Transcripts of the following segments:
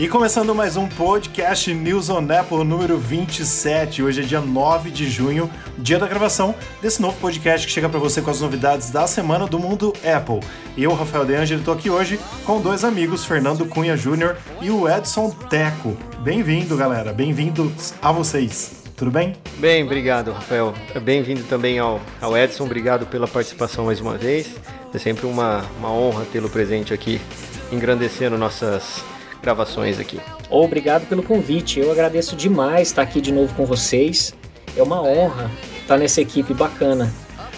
E começando mais um podcast News on Apple número 27. Hoje é dia 9 de junho, dia da gravação desse novo podcast que chega para você com as novidades da semana do mundo Apple. Eu, Rafael De Angelo, estou aqui hoje com dois amigos, Fernando Cunha Júnior e o Edson Teco. Bem-vindo, galera. Bem-vindos a vocês. Tudo bem? Bem, obrigado, Rafael. Bem-vindo também ao, ao Edson. Obrigado pela participação mais uma vez. É sempre uma, uma honra tê-lo presente aqui, engrandecendo nossas gravações aqui. Obrigado pelo convite. Eu agradeço demais estar aqui de novo com vocês. É uma honra estar nessa equipe bacana.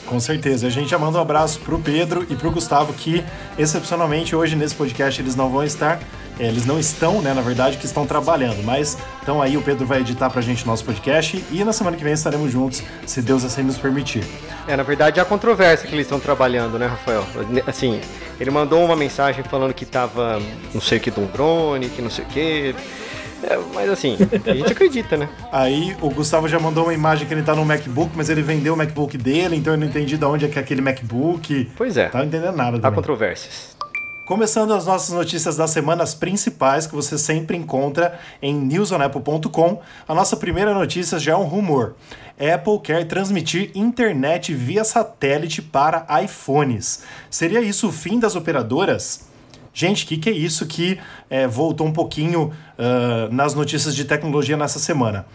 Com certeza. A gente já manda um abraço pro Pedro e pro Gustavo, que excepcionalmente hoje nesse podcast eles não vão estar. É, eles não estão, né, na verdade, que estão trabalhando, mas então aí o Pedro vai editar pra gente o nosso podcast e na semana que vem estaremos juntos, se Deus assim nos permitir. É, na verdade, há controvérsia que eles estão trabalhando, né, Rafael? Assim, ele mandou uma mensagem falando que tava não sei o que de um drone, que não sei o que. É, mas assim, a gente acredita, né? Aí o Gustavo já mandou uma imagem que ele tá no MacBook, mas ele vendeu o MacBook dele, então eu não entendi de onde é que é aquele MacBook. Pois é. Tá entendendo nada. Há controvérsias. Começando as nossas notícias das semanas principais que você sempre encontra em newsonapple.com, a nossa primeira notícia já é um rumor. Apple quer transmitir internet via satélite para iPhones. Seria isso o fim das operadoras? Gente, o que, que é isso que é, voltou um pouquinho uh, nas notícias de tecnologia nessa semana?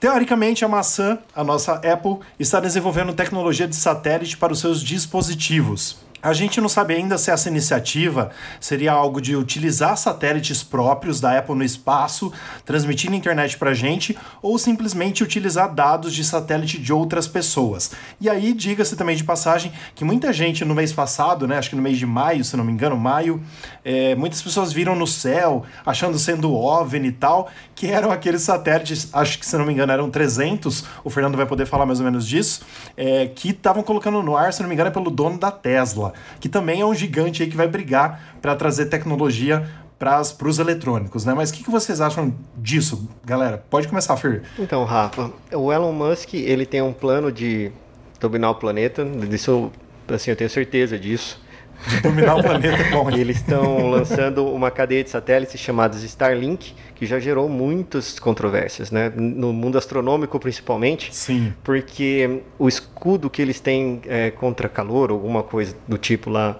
Teoricamente, a maçã, a nossa Apple, está desenvolvendo tecnologia de satélite para os seus dispositivos. A gente não sabe ainda se essa iniciativa seria algo de utilizar satélites próprios da Apple no espaço, transmitindo internet para gente, ou simplesmente utilizar dados de satélite de outras pessoas. E aí, diga-se também de passagem que muita gente no mês passado, né, acho que no mês de maio, se não me engano, maio, é, muitas pessoas viram no céu, achando sendo OVNI e tal, que eram aqueles satélites, acho que se não me engano eram 300, o Fernando vai poder falar mais ou menos disso, é, que estavam colocando no ar, se não me engano, é pelo dono da Tesla que também é um gigante aí que vai brigar para trazer tecnologia para os eletrônicos, né? Mas o que, que, vocês acham disso, galera? Pode começar, Fer. Então, Rafa, o Elon Musk ele tem um plano de dominar o planeta. Isso, assim, eu tenho certeza disso. De dominar o planeta bom. Eles estão lançando uma cadeia de satélites chamados Starlink, que já gerou muitas controvérsias, né? No mundo astronômico, principalmente. Sim. Porque o escudo que eles têm é, contra calor, alguma coisa do tipo lá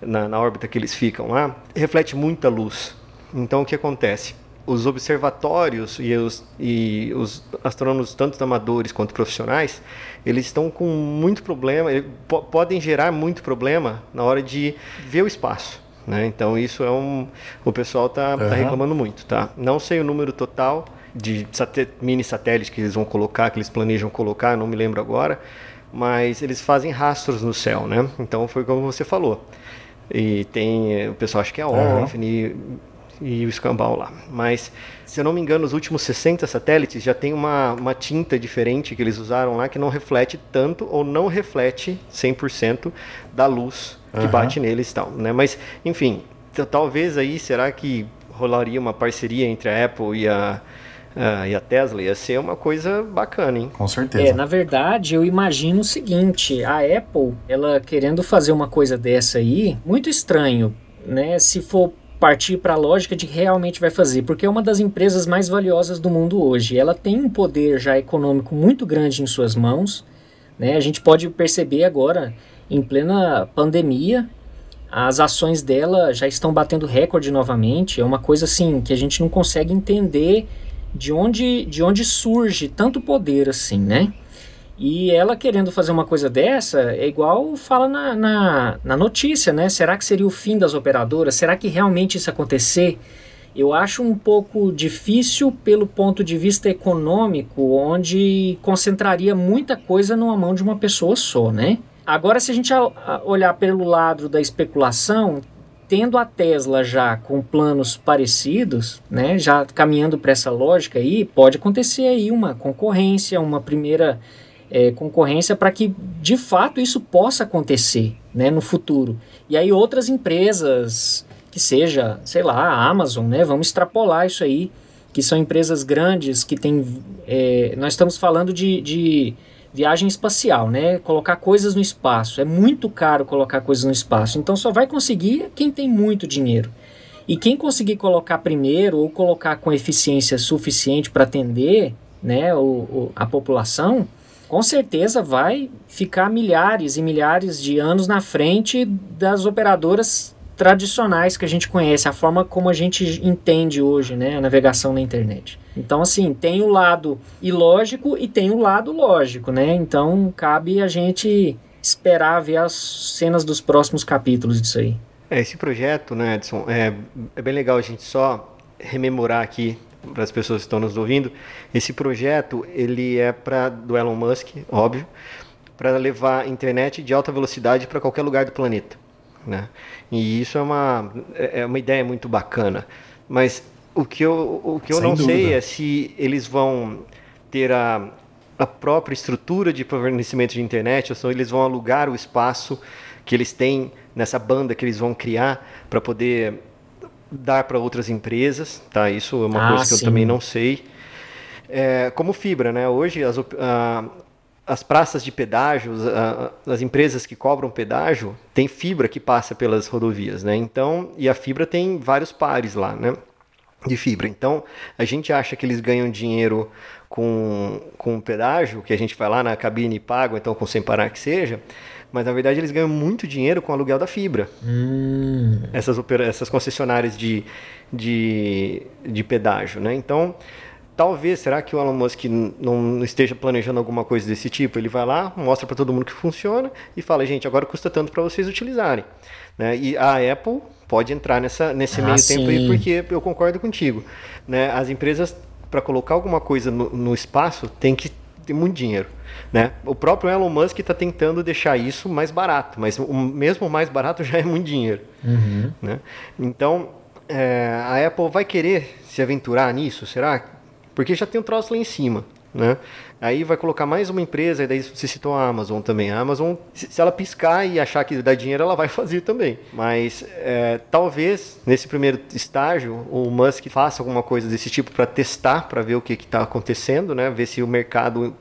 na, na órbita que eles ficam lá, reflete muita luz. Então, o que acontece? os observatórios e os, e os astrônomos, tanto amadores quanto profissionais, eles estão com muito problema, podem gerar muito problema na hora de ver o espaço. Né? Então isso é um. O pessoal está uhum. tá reclamando muito. Tá? Não sei o número total de mini satélites que eles vão colocar, que eles planejam colocar, não me lembro agora, mas eles fazem rastros no céu, né? Então foi como você falou. E tem. O pessoal acha que é OVNI. Uhum e o escambau lá. Mas, se eu não me engano, os últimos 60 satélites já tem uma, uma tinta diferente que eles usaram lá que não reflete tanto ou não reflete 100% da luz que uhum. bate neles e tal, né? Mas, enfim, talvez aí, será que rolaria uma parceria entre a Apple e a, e a Tesla? Ia ser uma coisa bacana, hein? Com certeza. É, na verdade, eu imagino o seguinte, a Apple, ela querendo fazer uma coisa dessa aí, muito estranho, né? Se for partir para a lógica de que realmente vai fazer, porque é uma das empresas mais valiosas do mundo hoje. Ela tem um poder já econômico muito grande em suas mãos. Né? A gente pode perceber agora, em plena pandemia, as ações dela já estão batendo recorde novamente. É uma coisa assim que a gente não consegue entender de onde, de onde surge tanto poder assim, né? E ela querendo fazer uma coisa dessa é igual fala na, na, na, notícia, né? Será que seria o fim das operadoras? Será que realmente isso acontecer? Eu acho um pouco difícil pelo ponto de vista econômico, onde concentraria muita coisa numa mão de uma pessoa só, né? Agora, se a gente olhar pelo lado da especulação, tendo a Tesla já com planos parecidos, né, já caminhando para essa lógica aí, pode acontecer aí uma concorrência, uma primeira é, concorrência para que de fato isso possa acontecer né, no futuro. E aí outras empresas, que seja, sei lá, a Amazon, né, vamos extrapolar isso aí, que são empresas grandes que têm. É, nós estamos falando de, de viagem espacial, né? Colocar coisas no espaço. É muito caro colocar coisas no espaço. Então só vai conseguir quem tem muito dinheiro. E quem conseguir colocar primeiro ou colocar com eficiência suficiente para atender né, o, o, a população, com certeza vai ficar milhares e milhares de anos na frente das operadoras tradicionais que a gente conhece, a forma como a gente entende hoje, né, a navegação na internet. Então, assim, tem o lado ilógico e tem o lado lógico, né? Então, cabe a gente esperar ver as cenas dos próximos capítulos disso aí. É, esse projeto, né, Edson, é, é bem legal a gente só rememorar aqui para as pessoas que estão nos ouvindo. Esse projeto, ele é para do Elon Musk, óbvio, para levar internet de alta velocidade para qualquer lugar do planeta. Né? E isso é uma, é, é uma ideia muito bacana. Mas o que eu, o que eu não dúvida. sei é se eles vão ter a, a própria estrutura de fornecimento de internet, ou se eles vão alugar o espaço que eles têm nessa banda que eles vão criar para poder dar para outras empresas, tá? Isso é uma ah, coisa que sim. eu também não sei. É, como fibra, né? Hoje as, as praças de pedágio, as empresas que cobram pedágio, tem fibra que passa pelas rodovias, né? Então, e a fibra tem vários pares lá, né? De fibra. Então, a gente acha que eles ganham dinheiro com, com pedágio, que a gente vai lá na cabine e paga, então com sem parar que seja, mas na verdade eles ganham muito dinheiro com o aluguel da fibra. Hum. Essas, essas concessionárias de, de, de pedágio, né? Então, Talvez, será que o Elon Musk não esteja planejando alguma coisa desse tipo? Ele vai lá, mostra para todo mundo que funciona e fala, gente, agora custa tanto para vocês utilizarem. Né? E a Apple pode entrar nessa, nesse ah, meio sim. tempo aí, porque eu concordo contigo. Né? As empresas, para colocar alguma coisa no, no espaço, tem que ter muito dinheiro. Né? O próprio Elon Musk está tentando deixar isso mais barato, mas o mesmo mais barato já é muito dinheiro. Uhum. Né? Então, é, a Apple vai querer se aventurar nisso, será? Porque já tem um troço lá em cima. Né? Aí vai colocar mais uma empresa, e daí você citou a Amazon também. A Amazon, se ela piscar e achar que dá dinheiro, ela vai fazer também. Mas é, talvez nesse primeiro estágio o Musk faça alguma coisa desse tipo para testar, para ver o que está acontecendo, né? ver se o mercado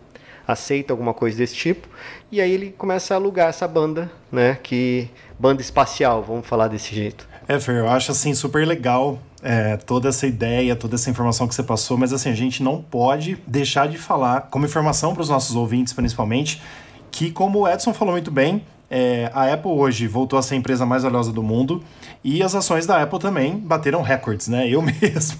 aceita alguma coisa desse tipo. E aí ele começa a alugar essa banda, né? que banda espacial, vamos falar desse jeito. É, Fer, eu acho assim super legal é, toda essa ideia, toda essa informação que você passou, mas assim, a gente não pode deixar de falar, como informação para os nossos ouvintes principalmente, que como o Edson falou muito bem, é, a Apple hoje voltou a ser a empresa mais valiosa do mundo e as ações da Apple também bateram recordes, né? Eu mesmo,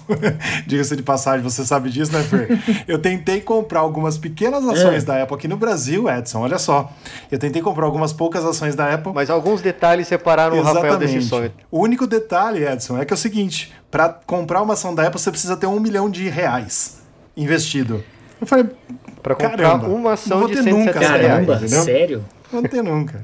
diga-se de passagem, você sabe disso, né, Fer? Eu tentei comprar algumas pequenas ações é. da Apple aqui no Brasil, Edson, olha só. Eu tentei comprar algumas poucas ações da Apple. Mas alguns detalhes separaram Exatamente. o Rafael desse sonho. O único detalhe, Edson, é que é o seguinte: para comprar uma ação da Apple você precisa ter um milhão de reais investido. Eu falei, para comprar caramba, uma ação de 170 nunca, reais, caramba? Sério? Não vou ter nunca.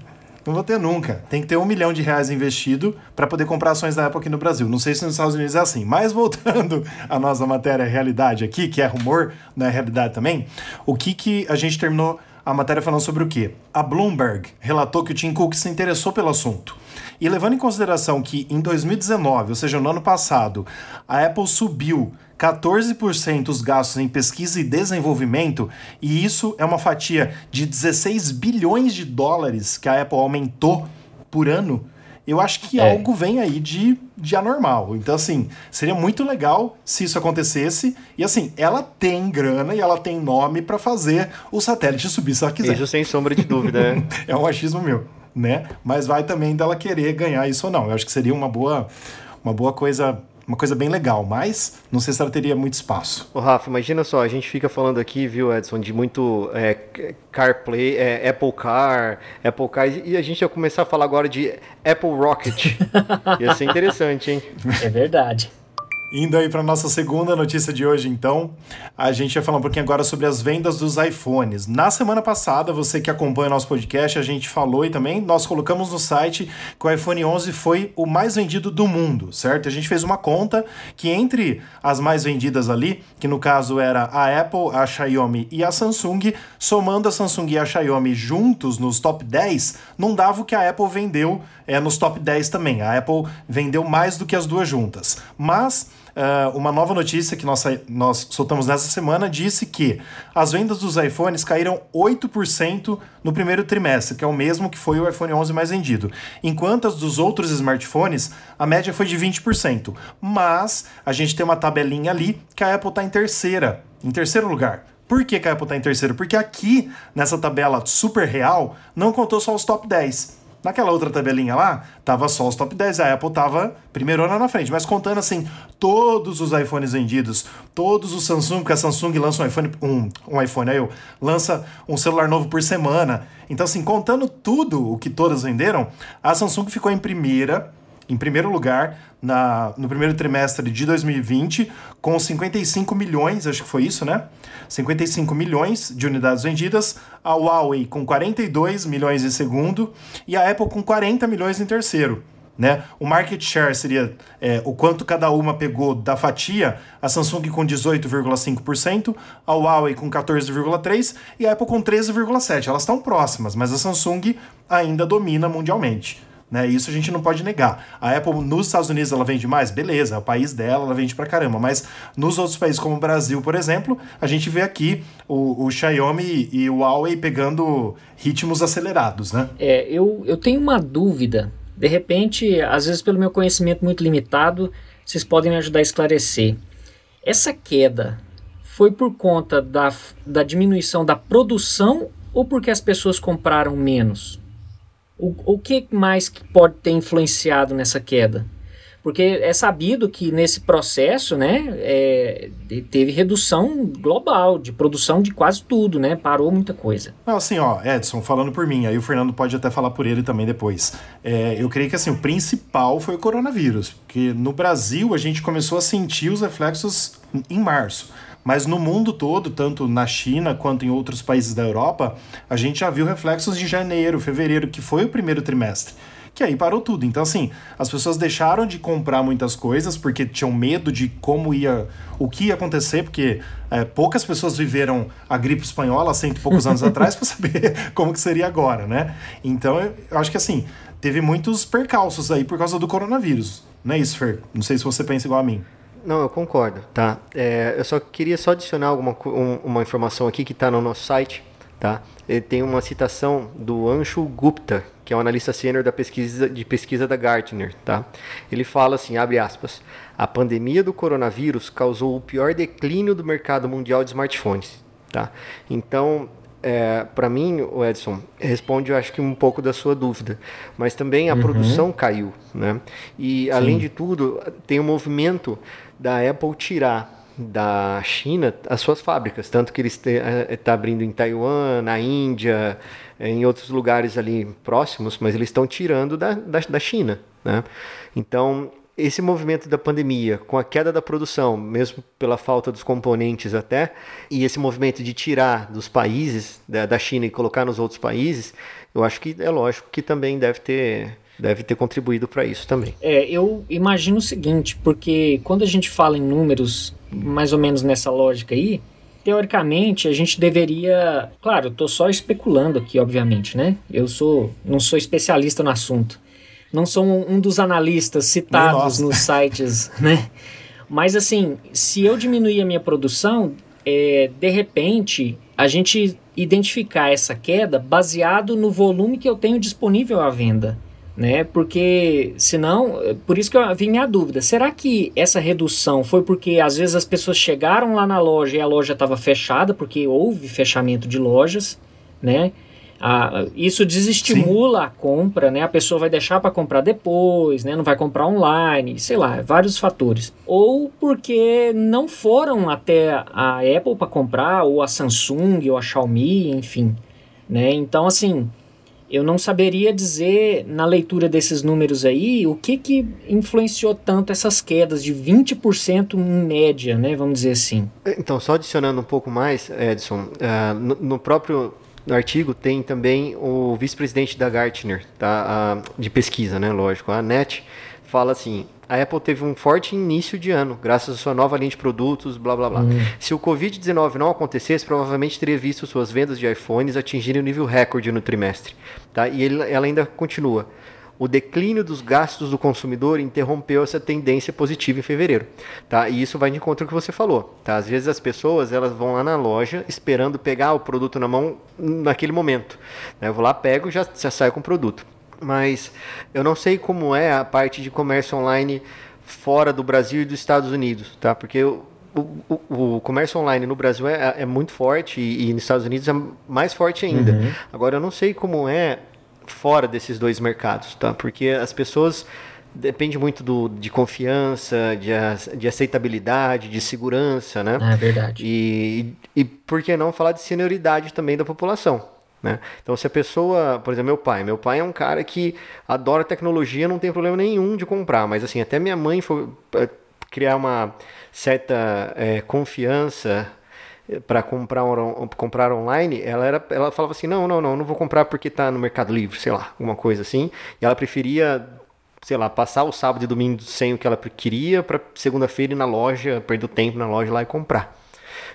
Não vou ter nunca. Tem que ter um milhão de reais investido para poder comprar ações da Apple aqui no Brasil. Não sei se nos Estados Unidos é assim. Mas voltando à nossa matéria realidade aqui, que é rumor, não é realidade também, o que, que a gente terminou a matéria falando sobre o quê? A Bloomberg relatou que o Tim Cook se interessou pelo assunto. E levando em consideração que em 2019, ou seja, no ano passado, a Apple subiu 14% os gastos em pesquisa e desenvolvimento, e isso é uma fatia de 16 bilhões de dólares que a Apple aumentou por ano. Eu acho que é. algo vem aí de, de anormal. Então, assim, seria muito legal se isso acontecesse. E, assim, ela tem grana e ela tem nome para fazer o satélite subir se ela quiser. Isso sem sombra de dúvida. Né? é um achismo meu, né? Mas vai também dela querer ganhar isso ou não. Eu acho que seria uma boa, uma boa coisa uma coisa bem legal, mas não sei se ela teria muito espaço. Ô Rafa, imagina só, a gente fica falando aqui, viu, Edson, de muito é, CarPlay, é, Apple Car, Apple Car, e a gente ia começar a falar agora de Apple Rocket. ia ser interessante, hein? É verdade. Indo aí para nossa segunda notícia de hoje, então, a gente vai falar um pouquinho agora sobre as vendas dos iPhones. Na semana passada, você que acompanha nosso podcast, a gente falou e também nós colocamos no site que o iPhone 11 foi o mais vendido do mundo, certo? A gente fez uma conta que entre as mais vendidas ali, que no caso era a Apple, a Xiaomi e a Samsung, somando a Samsung e a Xiaomi juntos nos top 10, não dava o que a Apple vendeu é, nos top 10 também. A Apple vendeu mais do que as duas juntas. Mas uh, uma nova notícia que nós, nós soltamos nessa semana disse que as vendas dos iPhones caíram 8% no primeiro trimestre, que é o mesmo que foi o iPhone 11 mais vendido. Enquanto as dos outros smartphones, a média foi de 20%. Mas a gente tem uma tabelinha ali que a Apple está em terceira, em terceiro lugar. Por que, a Apple está em terceiro? Porque aqui, nessa tabela super real, não contou só os top 10. Naquela outra tabelinha lá, tava só os top 10, a Apple tava primeirona na frente, mas contando assim, todos os iPhones vendidos, todos os Samsung, porque a Samsung lança um iPhone, um, um iPhone, aí eu, lança um celular novo por semana. Então assim, contando tudo o que todas venderam, a Samsung ficou em primeira, em primeiro lugar na, no primeiro trimestre de 2020, com 55 milhões, acho que foi isso, né? 55 milhões de unidades vendidas, a Huawei com 42 milhões em segundo e a Apple com 40 milhões em terceiro. Né? O market share seria é, o quanto cada uma pegou da fatia, a Samsung com 18,5%, a Huawei com 14,3% e a Apple com 13,7%. Elas estão próximas, mas a Samsung ainda domina mundialmente. Né? Isso a gente não pode negar. A Apple nos Estados Unidos ela vende mais? Beleza, é o país dela, ela vende pra caramba. Mas nos outros países, como o Brasil, por exemplo, a gente vê aqui o, o Xiaomi e o Huawei pegando ritmos acelerados, né? É, eu, eu tenho uma dúvida. De repente, às vezes pelo meu conhecimento muito limitado, vocês podem me ajudar a esclarecer. Essa queda foi por conta da, da diminuição da produção ou porque as pessoas compraram menos? O, o que mais que pode ter influenciado nessa queda? Porque é sabido que nesse processo, né, é, teve redução global de produção de quase tudo, né? Parou muita coisa. Não, assim, ó, Edson, falando por mim, aí o Fernando pode até falar por ele também depois. É, eu creio que assim, o principal foi o coronavírus, porque no Brasil a gente começou a sentir os reflexos em março. Mas no mundo todo, tanto na China quanto em outros países da Europa, a gente já viu reflexos de janeiro, fevereiro, que foi o primeiro trimestre que aí parou tudo. Então, assim, as pessoas deixaram de comprar muitas coisas porque tinham medo de como ia, o que ia acontecer, porque é, poucas pessoas viveram a gripe espanhola cento e poucos anos atrás para saber como que seria agora, né? Então, eu acho que assim, teve muitos percalços aí por causa do coronavírus. Não é isso, Fer? Não sei se você pensa igual a mim. Não, eu concordo, tá? É, eu só queria só adicionar alguma um, uma informação aqui que está no nosso site, tá? Ele tem uma citação do Anshu Gupta, que é um analista sênior da pesquisa de pesquisa da Gartner, tá? Ele fala assim, abre aspas: "A pandemia do coronavírus causou o pior declínio do mercado mundial de smartphones", tá? Então, é, para mim, o Edson, responde, eu acho que um pouco da sua dúvida, mas também a uhum. produção caiu, né? E Sim. além de tudo, tem um movimento da Apple tirar da China as suas fábricas, tanto que ele está eh, abrindo em Taiwan, na Índia, em outros lugares ali próximos, mas eles estão tirando da, da, da China. Né? Então, esse movimento da pandemia, com a queda da produção, mesmo pela falta dos componentes até, e esse movimento de tirar dos países, da, da China e colocar nos outros países, eu acho que é lógico que também deve ter deve ter contribuído para isso também. É, eu imagino o seguinte, porque quando a gente fala em números mais ou menos nessa lógica aí, teoricamente a gente deveria, claro, eu tô só especulando aqui, obviamente, né? Eu sou não sou especialista no assunto. Não sou um, um dos analistas citados nos sites, né? Mas assim, se eu diminuir a minha produção, é, de repente a gente identificar essa queda baseado no volume que eu tenho disponível à venda né? Porque senão, por isso que eu vim minha dúvida. Será que essa redução foi porque às vezes as pessoas chegaram lá na loja e a loja estava fechada porque houve fechamento de lojas, né? Isso desestimula Sim. a compra, né? A pessoa vai deixar para comprar depois, né? Não vai comprar online, sei lá, vários fatores. Ou porque não foram até a Apple para comprar, ou a Samsung, ou a Xiaomi, enfim, né? Então, assim, eu não saberia dizer na leitura desses números aí o que, que influenciou tanto essas quedas de 20% em média, né? Vamos dizer assim. Então, só adicionando um pouco mais, Edson, uh, no, no, próprio artigo tem também o vice-presidente da Gartner, tá? De pesquisa, né? Lógico, a NET, fala assim: a Apple teve um forte início de ano, graças à sua nova linha de produtos, blá blá blá. Hum. Se o Covid-19 não acontecesse, provavelmente teria visto suas vendas de iPhones atingirem o um nível recorde no trimestre. Tá? E ele, ela ainda continua. o declínio dos gastos do consumidor interrompeu essa tendência positiva em fevereiro, tá? E isso vai de encontro ao que você falou, tá? Às vezes as pessoas elas vão lá na loja esperando pegar o produto na mão naquele momento. Né? Eu vou lá, pego e já, já saio com o produto. Mas eu não sei como é a parte de comércio online fora do Brasil e dos Estados Unidos, tá? Porque o, o, o comércio online no Brasil é, é muito forte e, e, nos Estados Unidos é mais forte ainda. Uhum. Agora eu não sei como é fora desses dois mercados, tá? Porque as pessoas depende muito do, de confiança, de, de aceitabilidade, de segurança, né? É verdade. E, e, e por que não falar de senioridade também da população? Né? Então, se a pessoa, por exemplo, meu pai, meu pai é um cara que adora tecnologia, não tem problema nenhum de comprar, mas assim, até minha mãe foi é, criar uma certa é, confiança é, para comprar, comprar online, ela, era, ela falava assim: não, não, não, não vou comprar porque está no Mercado Livre, sei lá, alguma coisa assim. E ela preferia, sei lá, passar o sábado e domingo sem o que ela queria para segunda-feira ir na loja, perder o tempo na loja lá e comprar.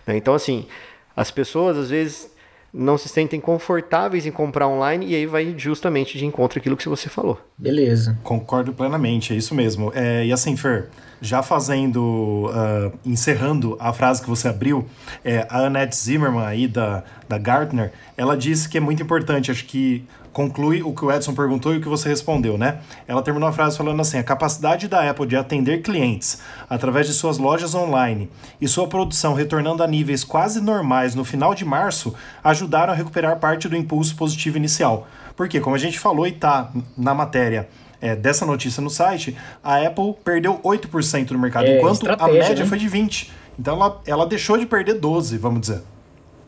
Né? Então, assim, as pessoas às vezes não se sentem confortáveis em comprar online e aí vai justamente de encontro aquilo que você falou. Beleza. Concordo plenamente, é isso mesmo. É, e assim, Fer, já fazendo, uh, encerrando a frase que você abriu, é, a Annette Zimmerman aí da, da Gartner, ela disse que é muito importante, acho que conclui o que o Edson perguntou e o que você respondeu, né? Ela terminou a frase falando assim: a capacidade da Apple de atender clientes através de suas lojas online e sua produção retornando a níveis quase normais no final de março ajudaram a recuperar parte do impulso positivo inicial. Porque, como a gente falou e tá na matéria é, dessa notícia no site, a Apple perdeu 8% do mercado, é, enquanto a média né? foi de 20%. Então ela, ela deixou de perder 12%, vamos dizer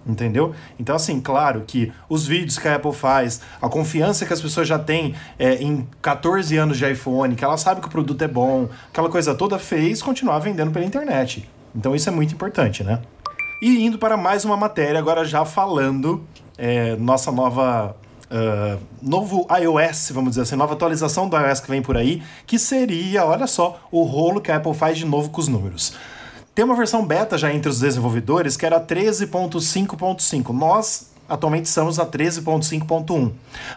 entendeu? Então, assim, claro que os vídeos que a Apple faz, a confiança que as pessoas já têm é, em 14 anos de iPhone, que ela sabe que o produto é bom, aquela coisa toda fez continuar vendendo pela internet. Então, isso é muito importante, né? E indo para mais uma matéria, agora já falando é, nossa nova. Uh, novo iOS, vamos dizer assim, nova atualização do iOS que vem por aí, que seria, olha só, o rolo que a Apple faz de novo com os números. Tem uma versão beta já entre os desenvolvedores que era 13.5.5. Nós atualmente estamos a 13.5.1.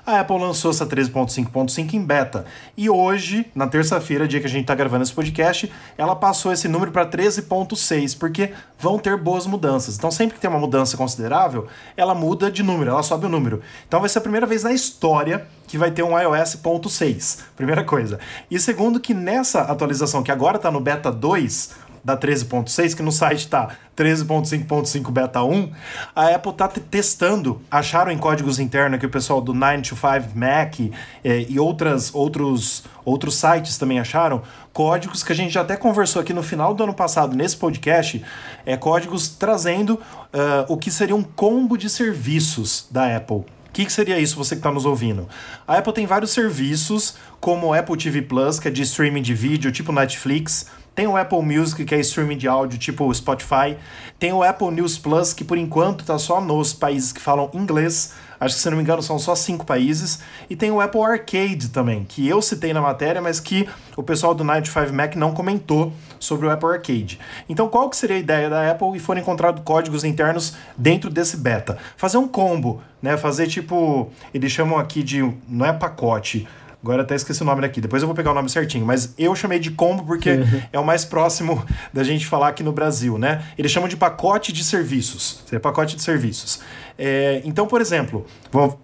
A Apple lançou essa 13.5.5 em beta. E hoje, na terça-feira, dia que a gente está gravando esse podcast, ela passou esse número para 13.6, porque vão ter boas mudanças. Então, sempre que tem uma mudança considerável, ela muda de número, ela sobe o número. Então, vai ser a primeira vez na história que vai ter um iOS 6. Primeira coisa. E segundo, que nessa atualização, que agora está no beta 2, da 13.6, que no site está 13.5.5 beta 1, a Apple está testando, acharam em códigos internos que o pessoal do 925 Mac eh, e outras, outros, outros sites também acharam, códigos que a gente já até conversou aqui no final do ano passado nesse podcast, é, códigos trazendo uh, o que seria um combo de serviços da Apple. O que, que, seria isso, você que está nos ouvindo? A Apple tem vários serviços, como o Apple TV Plus, que é de streaming de vídeo, tipo Netflix, tem o Apple Music, que é streaming de áudio, tipo o Spotify. Tem o Apple News Plus, que por enquanto está só nos países que falam inglês. Acho que, se não me engano, são só cinco países. E tem o Apple Arcade também, que eu citei na matéria, mas que o pessoal do 95 Mac não comentou sobre o Apple Arcade. Então, qual que seria a ideia da Apple e foram encontrados códigos internos dentro desse beta? Fazer um combo, né? Fazer tipo, eles chamam aqui de, não é pacote, Agora até esqueci o nome daqui, depois eu vou pegar o nome certinho, mas eu chamei de combo porque uhum. é o mais próximo da gente falar aqui no Brasil, né? Eles chamam de pacote de serviços. Seria pacote de serviços. É, então, por exemplo,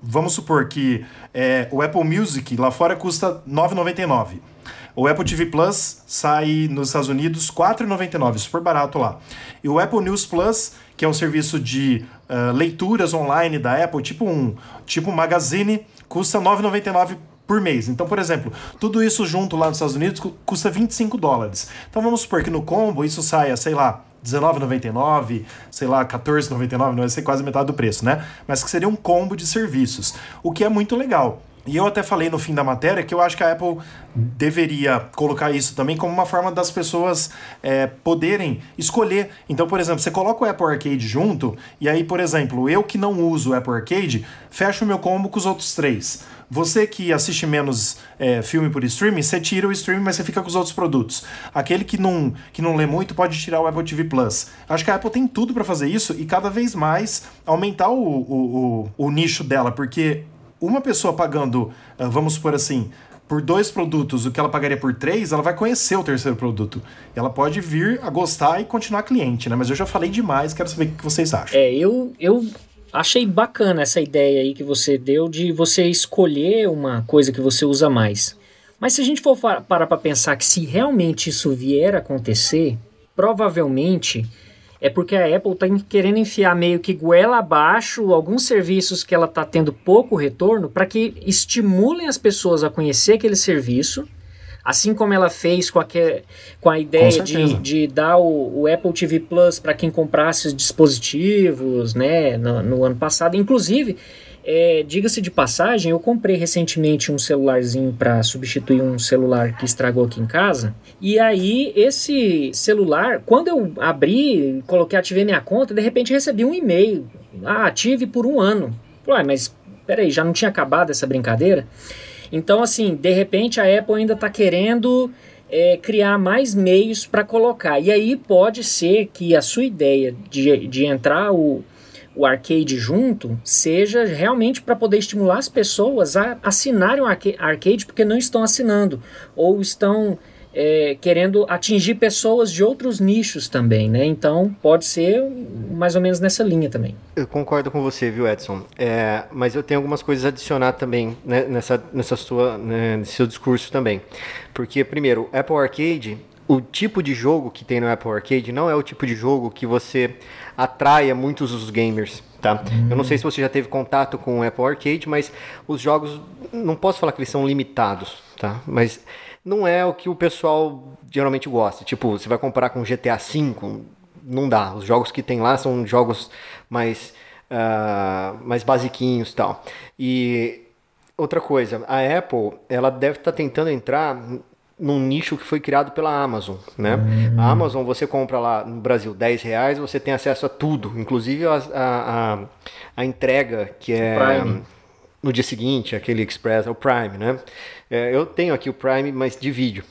vamos supor que é, o Apple Music lá fora custa R$ 9,99. O Apple TV Plus sai nos Estados Unidos R$ 4,99, super barato lá. E o Apple News Plus, que é um serviço de uh, leituras online da Apple, tipo um tipo um magazine, custa R$ 9,99 por mês. Então, por exemplo, tudo isso junto lá nos Estados Unidos custa 25 dólares. Então vamos supor que no combo isso saia, sei lá, R$19,99, sei lá, R$14,99, não vai ser quase metade do preço, né? Mas que seria um combo de serviços, o que é muito legal. E eu até falei no fim da matéria que eu acho que a Apple deveria colocar isso também como uma forma das pessoas é, poderem escolher. Então, por exemplo, você coloca o Apple Arcade junto, e aí, por exemplo, eu que não uso o Apple Arcade, fecho o meu combo com os outros três. Você que assiste menos é, filme por streaming, você tira o streaming, mas você fica com os outros produtos. Aquele que não, que não lê muito pode tirar o Apple TV Plus. Acho que a Apple tem tudo para fazer isso e cada vez mais aumentar o, o, o, o nicho dela, porque uma pessoa pagando, ah, vamos supor assim, por dois produtos o que ela pagaria por três, ela vai conhecer o terceiro produto. Ela pode vir a gostar e continuar cliente, né? Mas eu já falei demais, quero saber o que vocês acham. É, eu, eu achei bacana essa ideia aí que você deu de você escolher uma coisa que você usa mais. Mas se a gente for parar para pensar que se realmente isso vier a acontecer, provavelmente é porque a Apple está querendo enfiar meio que goela abaixo alguns serviços que ela está tendo pouco retorno para que estimulem as pessoas a conhecer aquele serviço, assim como ela fez com a, com a ideia com de, de dar o, o Apple TV Plus para quem comprasse os dispositivos né, no, no ano passado. Inclusive, é, Diga-se de passagem, eu comprei recentemente um celularzinho para substituir um celular que estragou aqui em casa. E aí, esse celular, quando eu abri, coloquei, ativei minha conta, de repente recebi um e-mail. Ah, ative por um ano. Ué, mas peraí, já não tinha acabado essa brincadeira? Então, assim, de repente a Apple ainda está querendo é, criar mais meios para colocar. E aí pode ser que a sua ideia de, de entrar o o arcade junto seja realmente para poder estimular as pessoas a assinarem o arcade porque não estão assinando ou estão é, querendo atingir pessoas de outros nichos também, né? Então pode ser mais ou menos nessa linha também. Eu concordo com você, viu, Edson? É, mas eu tenho algumas coisas a adicionar também né, nessa, nessa sua, né, nesse seu discurso também. Porque, primeiro, Apple Arcade, o tipo de jogo que tem no Apple Arcade não é o tipo de jogo que você atraia muitos os gamers. Tá? Eu não sei se você já teve contato com o Apple Arcade, mas os jogos, não posso falar que eles são limitados, tá? mas não é o que o pessoal geralmente gosta. Tipo, você vai comparar com GTA V, não dá. Os jogos que tem lá são jogos mais, uh, mais basiquinhos e tal. E outra coisa, a Apple ela deve estar tá tentando entrar num nicho que foi criado pela Amazon, né? Uhum. A Amazon, você compra lá no Brasil 10 reais, você tem acesso a tudo, inclusive a, a, a, a entrega que é no dia seguinte, aquele Express, é o Prime, né? É, eu tenho aqui o Prime, mas de vídeo,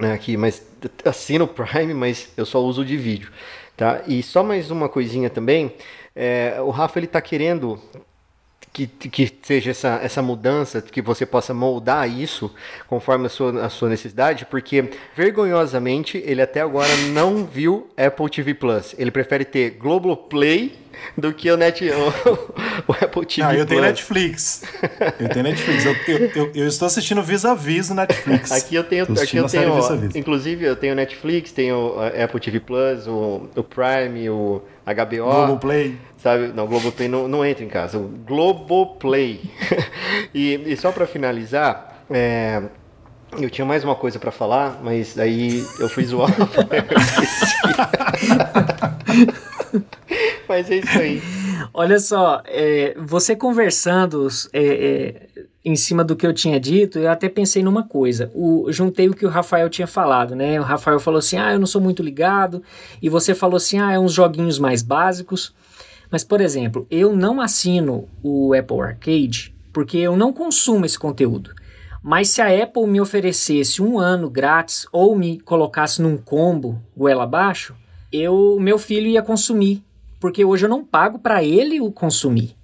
né? Aqui, mas assino o Prime, mas eu só uso de vídeo, tá? E só mais uma coisinha também, é, o Rafa ele está querendo que, que seja essa, essa mudança, que você possa moldar isso conforme a sua, a sua necessidade, porque vergonhosamente ele até agora não viu Apple TV Plus. Ele prefere ter Globoplay do que o, Net, o, o Apple TV Ah, eu tenho Netflix. Eu tenho Netflix. Eu, eu, eu, eu estou assistindo vis-a-vis no Netflix. Aqui eu tenho, aqui eu tenho ó, inclusive eu tenho Netflix, tenho Apple TV Plus, o, o Prime, o HBO. Globoplay. Sabe? Não, Globoplay não, não entra em casa. Globoplay. e, e só para finalizar, é, eu tinha mais uma coisa para falar, mas aí eu fui zoar. mas é isso aí. Olha só, é, você conversando é, é, em cima do que eu tinha dito, eu até pensei numa coisa. O, juntei o que o Rafael tinha falado, né? O Rafael falou assim: ah, eu não sou muito ligado. E você falou assim: ah, é uns joguinhos mais básicos. Mas, por exemplo, eu não assino o Apple Arcade porque eu não consumo esse conteúdo. Mas se a Apple me oferecesse um ano grátis ou me colocasse num combo goela abaixo, eu, meu filho ia consumir, porque hoje eu não pago para ele o consumir.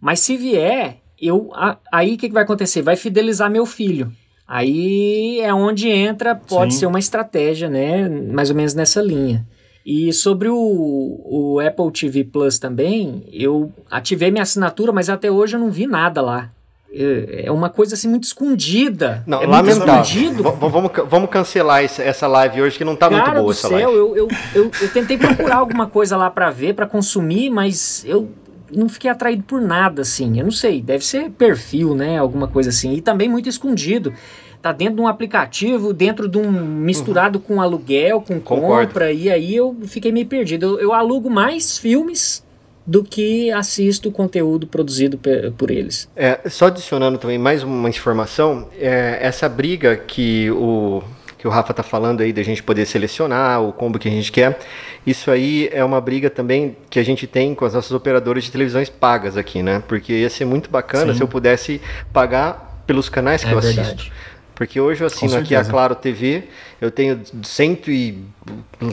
Mas se vier, eu a, aí o que, que vai acontecer? Vai fidelizar meu filho. Aí é onde entra, pode Sim. ser uma estratégia, né? Mais ou menos nessa linha. E sobre o, o Apple TV Plus também, eu ativei minha assinatura, mas até hoje eu não vi nada lá. É, é uma coisa assim muito escondida. Não, é lamentável. Vamos, vamos cancelar essa live hoje que não está muito boa essa céu, live. Eu, eu, eu, eu tentei procurar alguma coisa lá para ver, para consumir, mas eu não fiquei atraído por nada assim. Eu não sei, deve ser perfil, né? Alguma coisa assim. E também muito escondido tá dentro de um aplicativo, dentro de um misturado uhum. com aluguel, com Concordo. compra, e aí eu fiquei meio perdido. Eu, eu, alugo mais filmes do que assisto conteúdo produzido por eles. É, só adicionando também mais uma informação, é, essa briga que o que o Rafa tá falando aí da gente poder selecionar o combo que a gente quer. Isso aí é uma briga também que a gente tem com as nossas operadoras de televisões pagas aqui, né? Porque ia ser muito bacana Sim. se eu pudesse pagar pelos canais que é eu verdade. Porque hoje eu assino aqui a Claro TV, eu tenho cento e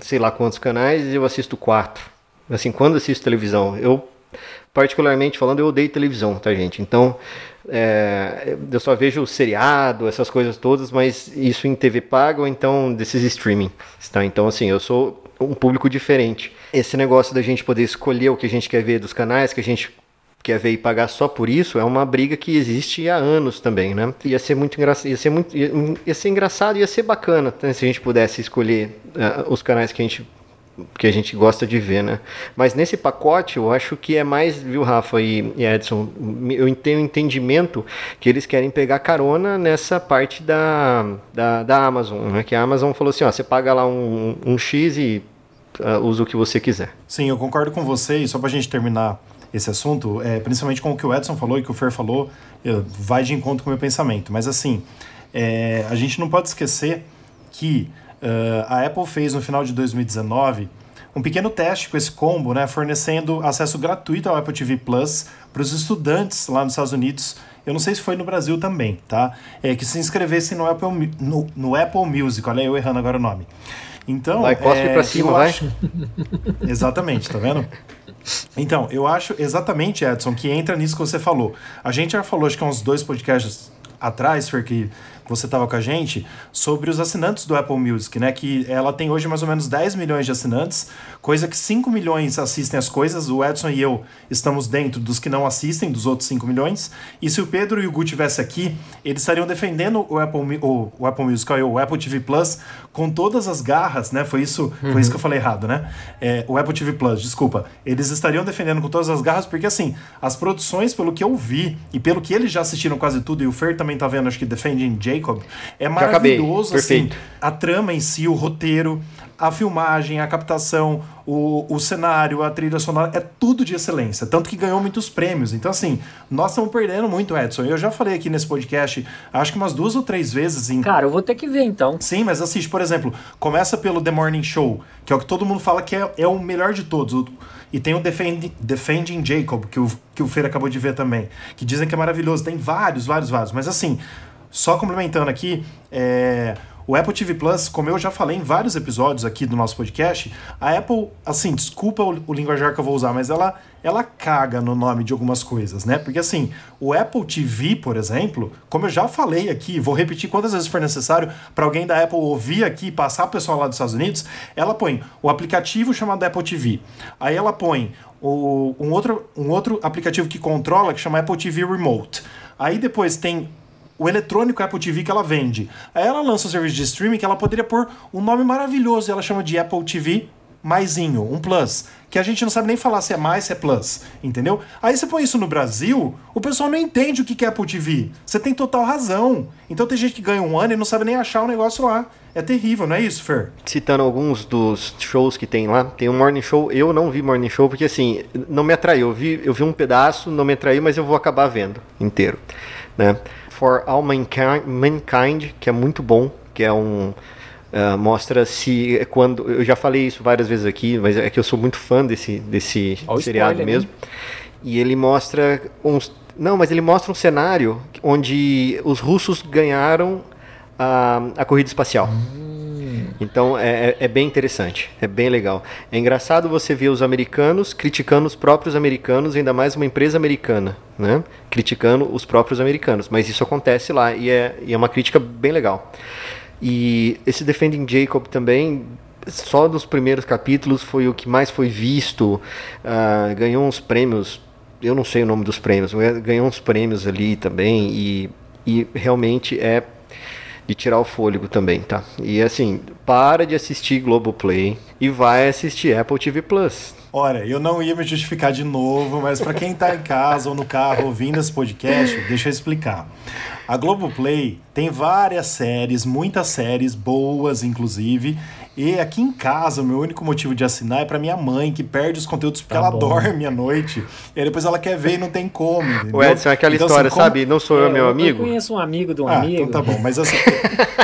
sei lá quantos canais e eu assisto quatro. Assim, quando assisto televisão, eu particularmente falando, eu odeio televisão, tá, gente? Então, é, eu só vejo seriado, essas coisas todas, mas isso em TV paga ou então desses streaming, tá? Então, assim, eu sou um público diferente. Esse negócio da gente poder escolher o que a gente quer ver dos canais, que a gente quer ver e pagar só por isso, é uma briga que existe há anos também, né? Ia ser muito engraçado, ia ser muito, ia, ia ser engraçado, ia ser bacana né? se a gente pudesse escolher uh, os canais que a gente que a gente gosta de ver, né? Mas nesse pacote eu acho que é mais, viu, Rafa e, e Edson, eu tenho entendimento que eles querem pegar carona nessa parte da, da, da Amazon, né? Que a Amazon falou assim, ó, você paga lá um, um X e uh, usa o que você quiser. Sim, eu concordo com você e só pra gente terminar esse assunto, é, principalmente com o que o Edson falou e que o Fer falou, vai de encontro com o meu pensamento. Mas assim, é, a gente não pode esquecer que Uh, a Apple fez no final de 2019 um pequeno teste com esse combo, né, fornecendo acesso gratuito ao Apple TV Plus para os estudantes lá nos Estados Unidos. Eu não sei se foi no Brasil também, tá? É que se inscrevessem no Apple, no, no Apple Music. Olha eu errando agora o nome. Então, vai, cospe é, pra cima, vai. Acho... Exatamente, tá vendo? Então, eu acho exatamente, Edson, que entra nisso que você falou. A gente já falou, acho que há uns dois podcasts atrás, Fer, que você estava com a gente, sobre os assinantes do Apple Music, né? Que ela tem hoje mais ou menos 10 milhões de assinantes, coisa que 5 milhões assistem as coisas. O Edson e eu estamos dentro dos que não assistem, dos outros 5 milhões. E se o Pedro e o Gu tivessem aqui, eles estariam defendendo o Apple, o, o Apple Music, o Apple TV Plus, com todas as garras, né? Foi isso, uhum. foi isso que eu falei errado, né? É, o Apple TV Plus, desculpa. Eles estariam defendendo com todas as garras, porque assim, as produções, pelo que eu vi e pelo que eles já assistiram quase tudo, e o Fer também tá vendo, acho que Defending Jacob, é maravilhoso, assim, a trama em si, o roteiro, a filmagem, a captação, o, o cenário, a trilha sonora, é tudo de excelência. Tanto que ganhou muitos prêmios. Então, assim, nós estamos perdendo muito, Edson. Eu já falei aqui nesse podcast, acho que umas duas ou três vezes. Em... Cara, eu vou ter que ver então. Sim, mas assiste, por exemplo, começa pelo The Morning Show, que é o que todo mundo fala que é, é o melhor de todos. E tem o Defend, Defending Jacob, que o, que o Feira acabou de ver também, que dizem que é maravilhoso. Tem vários, vários, vários. Mas assim, só complementando aqui, é, o Apple TV Plus, como eu já falei em vários episódios aqui do nosso podcast, a Apple, assim, desculpa o, o, linguajar que eu vou usar, mas ela, ela caga no nome de algumas coisas, né? Porque assim, o Apple TV, por exemplo, como eu já falei aqui, vou repetir quantas vezes for necessário para alguém da Apple ouvir aqui passar o pessoal lá dos Estados Unidos, ela põe o aplicativo chamado Apple TV. Aí ela põe o, um, outro, um outro aplicativo que controla que chama Apple TV Remote. Aí depois tem o eletrônico Apple TV que ela vende. Aí ela lança um serviço de streaming que ela poderia pôr um nome maravilhoso ela chama de Apple TV maisinho, um plus, que a gente não sabe nem falar se é mais, se é plus, entendeu? Aí você põe isso no Brasil, o pessoal não entende o que é Apple TV. Você tem total razão. Então tem gente que ganha um ano e não sabe nem achar o negócio lá. É terrível, não é isso, Fer? Citando alguns dos shows que tem lá, tem um Morning Show, eu não vi Morning Show porque assim, não me atraiu. Eu vi, eu vi um pedaço, não me atraiu, mas eu vou acabar vendo inteiro, né? For All Mankind, que é muito bom, que é um uh, mostra se quando eu já falei isso várias vezes aqui, mas é que eu sou muito fã desse desse seriado spoiler, mesmo. Né? E ele mostra uns não, mas ele mostra um cenário onde os russos ganharam a, a corrida espacial. Hum. Então é, é, é, bem interessante, é bem legal. É engraçado você ver os americanos criticando os próprios americanos, ainda mais uma empresa americana, né? Criticando os próprios americanos. Mas isso acontece lá e é, e é uma crítica bem legal. E esse Defending Jacob também, só dos primeiros capítulos foi o que mais foi visto, uh, ganhou uns prêmios, eu não sei o nome dos prêmios, ganhou uns prêmios ali também e, e realmente é de tirar o fôlego também, tá? E assim, para de assistir Globoplay e vai assistir Apple TV Plus. Olha, eu não ia me justificar de novo, mas para quem está em casa ou no carro ouvindo esse podcast, deixa eu explicar. A Globoplay tem várias séries, muitas séries boas, inclusive, e aqui em casa, o meu único motivo de assinar é para minha mãe, que perde os conteúdos porque tá ela bom. dorme à noite. E aí depois ela quer ver e não tem como. Entendeu? O Edson, é aquela então, história, assim, como... sabe? Não sou é, eu meu amigo? Eu conheço um amigo de um ah, amigo. Então tá bom, mas assim.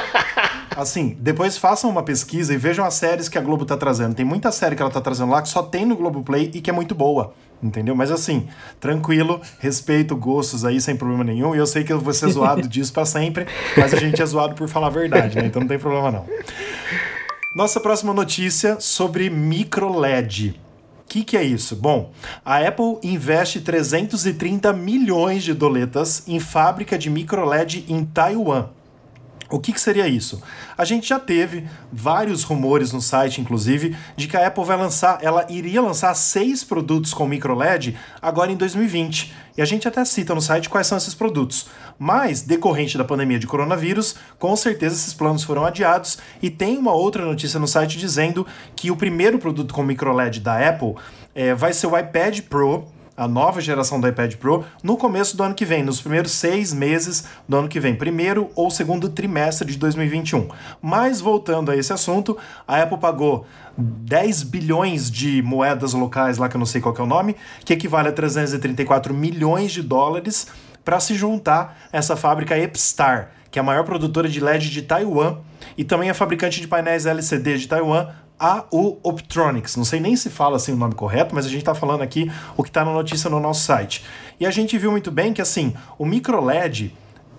assim, depois façam uma pesquisa e vejam as séries que a Globo tá trazendo. Tem muita série que ela tá trazendo lá que só tem no Globoplay e que é muito boa. Entendeu? Mas assim, tranquilo, respeito gostos aí sem problema nenhum. E eu sei que eu vou ser zoado disso para sempre, mas a gente é zoado por falar a verdade, né? Então não tem problema não. Nossa próxima notícia sobre micro LED. O que, que é isso? Bom, a Apple investe 330 milhões de doletas em fábrica de microLED em Taiwan. O que, que, seria isso? A gente já teve vários rumores no site, inclusive, de que a Apple vai lançar, ela iria lançar seis produtos com microLED agora em 2020. E a gente até cita no site quais são esses produtos. Mas, decorrente da pandemia de coronavírus, com certeza esses planos foram adiados. E tem uma outra notícia no site dizendo que o primeiro produto com microLED da Apple é, vai ser o iPad Pro a nova geração do iPad Pro no começo do ano que vem, nos primeiros seis meses do ano que vem, primeiro ou segundo trimestre de 2021. Mas voltando a esse assunto, a Apple pagou 10 bilhões de moedas locais, lá que eu não sei qual é o nome, que equivale a 334 milhões de dólares, para se juntar a essa fábrica Epstar, que é a maior produtora de LED de Taiwan e também é fabricante de painéis LCD de Taiwan, AU Optronics. Não sei nem se fala assim o nome correto, mas a gente está falando aqui o que está na notícia no nosso site. E a gente viu muito bem que assim, o microLED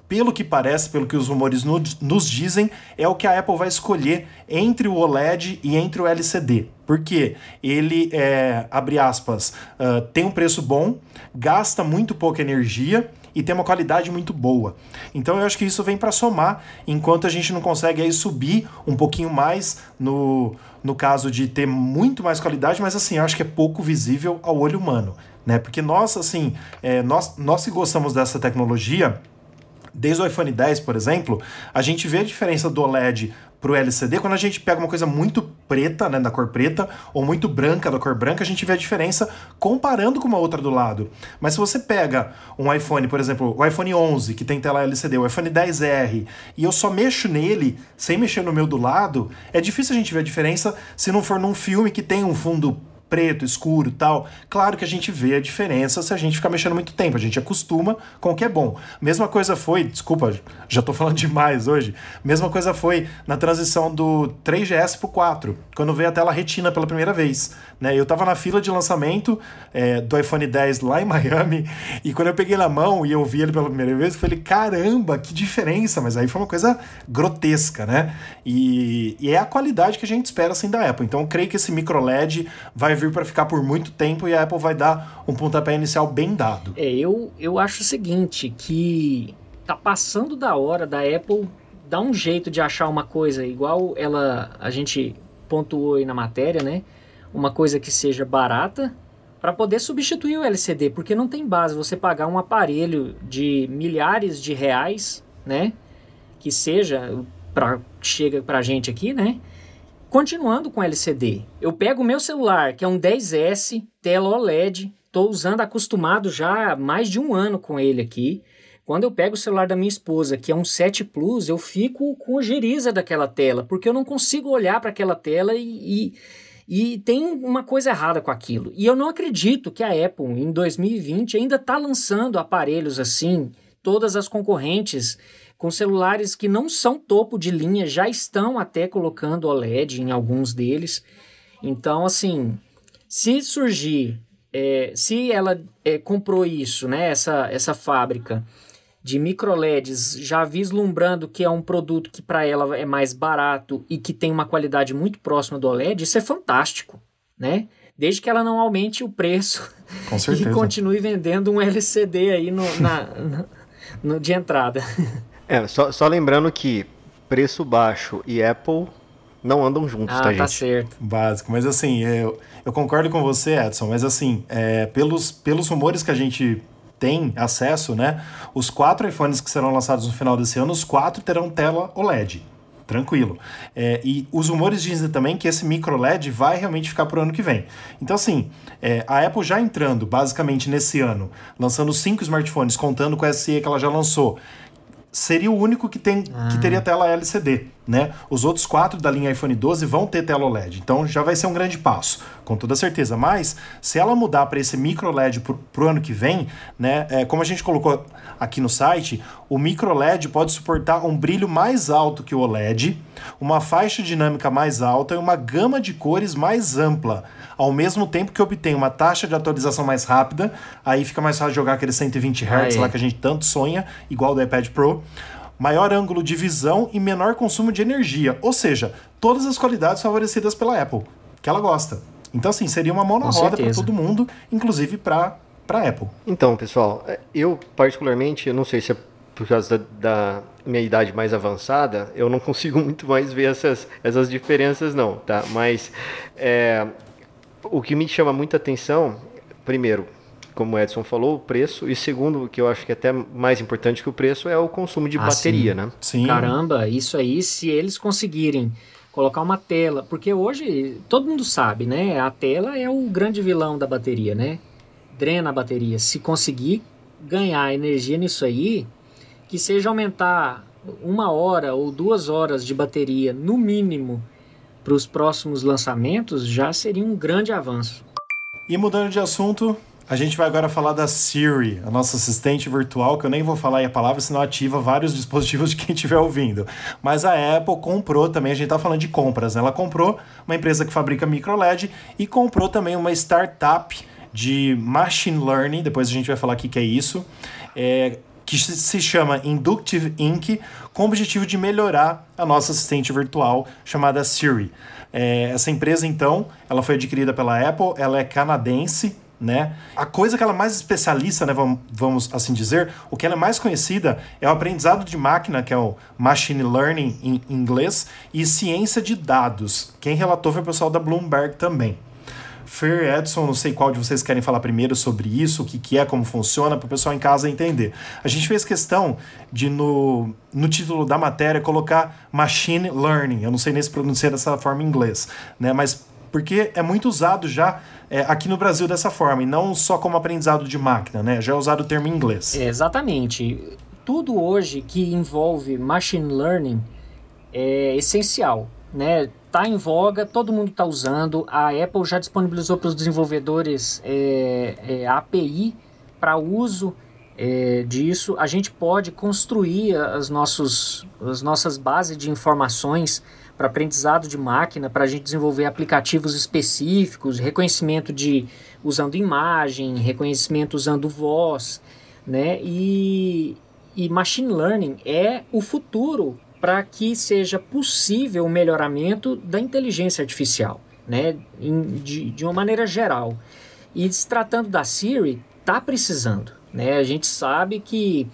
pelo que parece, pelo que os rumores nos dizem, é o que a Apple vai escolher entre o OLED e entre o LCD. Porque ele, é, abre aspas, uh, tem um preço bom, gasta muito pouca energia e tem uma qualidade muito boa. Então eu acho que isso vem para somar, enquanto a gente não consegue aí subir um pouquinho mais no, no caso de ter muito mais qualidade, mas assim, eu acho que é pouco visível ao olho humano. Né? Porque nós, assim, é, nós, nós que gostamos dessa tecnologia, desde o iPhone 10, por exemplo, a gente vê a diferença do OLED pro LCD, quando a gente pega uma coisa muito preta, né, da cor preta, ou muito branca da cor branca, a gente vê a diferença comparando com uma outra do lado. Mas se você pega um iPhone, por exemplo, o iPhone 11, que tem tela LCD, o iPhone 10R, e eu só mexo nele, sem mexer no meu do lado, é difícil a gente ver a diferença se não for num filme que tem um fundo preto, escuro tal. Claro que a gente vê a diferença se a gente ficar mexendo muito tempo, a gente acostuma com o que é bom. Mesma coisa foi, desculpa, já tô falando demais hoje. Mesma coisa foi na transição do 3GS pro 4, quando veio a tela retina pela primeira vez. Né? Eu tava na fila de lançamento é, do iPhone 10 lá em Miami, e quando eu peguei na mão e eu vi ele pela primeira vez, eu falei, caramba, que diferença! Mas aí foi uma coisa grotesca, né? E, e é a qualidade que a gente espera assim da Apple. Então eu creio que esse micro LED vai vir para ficar por muito tempo e a Apple vai dar um pontapé inicial bem dado. É, eu, eu acho o seguinte, que tá passando da hora da Apple dar um jeito de achar uma coisa igual ela a gente pontuou aí na matéria, né? Uma coisa que seja barata para poder substituir o LCD, porque não tem base você pagar um aparelho de milhares de reais, né? Que seja para chega pra gente aqui, né? Continuando com LCD, eu pego o meu celular, que é um 10S, tela OLED, estou usando acostumado já há mais de um ano com ele aqui. Quando eu pego o celular da minha esposa, que é um 7 Plus, eu fico com geriza daquela tela, porque eu não consigo olhar para aquela tela e, e, e, tem uma coisa errada com aquilo. E eu não acredito que a Apple, em 2020, ainda está lançando aparelhos assim, todas as concorrentes com celulares que não são topo de linha, já estão até colocando OLED em alguns deles. Então, assim, se surgir, é, se ela é, comprou isso, né, essa, essa fábrica de microLEDs, já vislumbrando que é um produto que para ela é mais barato e que tem uma qualidade muito próxima do OLED, isso é fantástico, né? Desde que ela não aumente o preço e continue vendendo um LCD aí no, na, no, de entrada. É, só, só lembrando que preço baixo e Apple não andam juntos, ah, tá, tá gente? tá certo. Básico. Mas assim, eu, eu concordo com você, Edson, mas assim, é, pelos, pelos rumores que a gente tem acesso, né? Os quatro iPhones que serão lançados no final desse ano, os quatro terão tela OLED. Tranquilo. É, e os rumores dizem também que esse micro LED vai realmente ficar para o ano que vem. Então, assim, é, a Apple já entrando basicamente nesse ano, lançando cinco smartphones, contando com a SE que ela já lançou, seria o único que, tem, ah. que teria tela LCD. Né? Os outros quatro da linha iPhone 12 vão ter tela OLED, então já vai ser um grande passo, com toda certeza. Mas se ela mudar para esse micro LED para o ano que vem, né, é, como a gente colocou aqui no site, o micro LED pode suportar um brilho mais alto que o OLED, uma faixa dinâmica mais alta e uma gama de cores mais ampla, ao mesmo tempo que obtém uma taxa de atualização mais rápida. Aí fica mais fácil jogar aquele 120 Hz lá que a gente tanto sonha, igual do iPad Pro maior ângulo de visão e menor consumo de energia. Ou seja, todas as qualidades favorecidas pela Apple, que ela gosta. Então, assim, seria uma mão na roda para todo mundo, inclusive para para Apple. Então, pessoal, eu particularmente, eu não sei se é por causa da, da minha idade mais avançada, eu não consigo muito mais ver essas, essas diferenças não, tá? Mas é, o que me chama muita atenção, primeiro, como o Edson falou, o preço, e segundo, que eu acho que é até mais importante que o preço, é o consumo de Ah, bateria, sim. né? Sim. Caramba, isso aí, se eles conseguirem colocar uma tela, porque hoje todo mundo sabe, né? A tela é o grande vilão da bateria, né? Drena a bateria. Se conseguir ganhar energia nisso aí, que seja aumentar uma hora ou duas horas de bateria no mínimo para os próximos lançamentos, já seria um grande avanço. E mudando de assunto, a gente vai agora falar da Siri, a nossa assistente virtual, que eu nem vou falar aí a palavra, senão ativa vários dispositivos de quem estiver ouvindo. Mas a Apple comprou também, a gente tá falando de compras, né? Ela comprou uma empresa que fabrica microLED e comprou também uma startup de machine learning, depois a gente vai falar o que é isso, é, que se- chama Inductive Inc., com o objetivo de melhorar a nossa assistente virtual chamada Siri. É, essa empresa, então, ela foi adquirida pela Apple, ela é canadense, né? A coisa que ela é mais especialista, né, vamos assim dizer, o que ela é mais conhecida é o aprendizado de máquina, que é o machine learning em inglês, e ciência de dados. Quem relatou foi o pessoal da Bloomberg também. Fer, Edson, não sei qual de vocês querem falar primeiro sobre isso, o que, que é, como funciona, para o pessoal em casa entender. A gente fez questão de, no, no título da matéria, colocar machine learning. Eu não sei nem se pronunciar dessa forma em inglês, né? Mas porque é muito usado já é, aqui no Brasil dessa forma, e não só como aprendizado de máquina, né? Já é usado o termo em inglês. É, exatamente. Tudo hoje que envolve machine learning é essencial, né? Tá em voga, todo mundo está usando. A Apple já disponibilizou para os desenvolvedores é, é, API para uso é, disso. A gente pode construir as, nossos, as nossas bases de informações para aprendizado de máquina, para a gente desenvolver aplicativos específicos, reconhecimento de usando imagem, reconhecimento usando voz, né? E, e machine learning é o futuro para que seja possível o melhoramento da inteligência artificial, né? Em, de, de uma maneira geral. E se tratando da Siri, tá precisando, né? A gente sabe que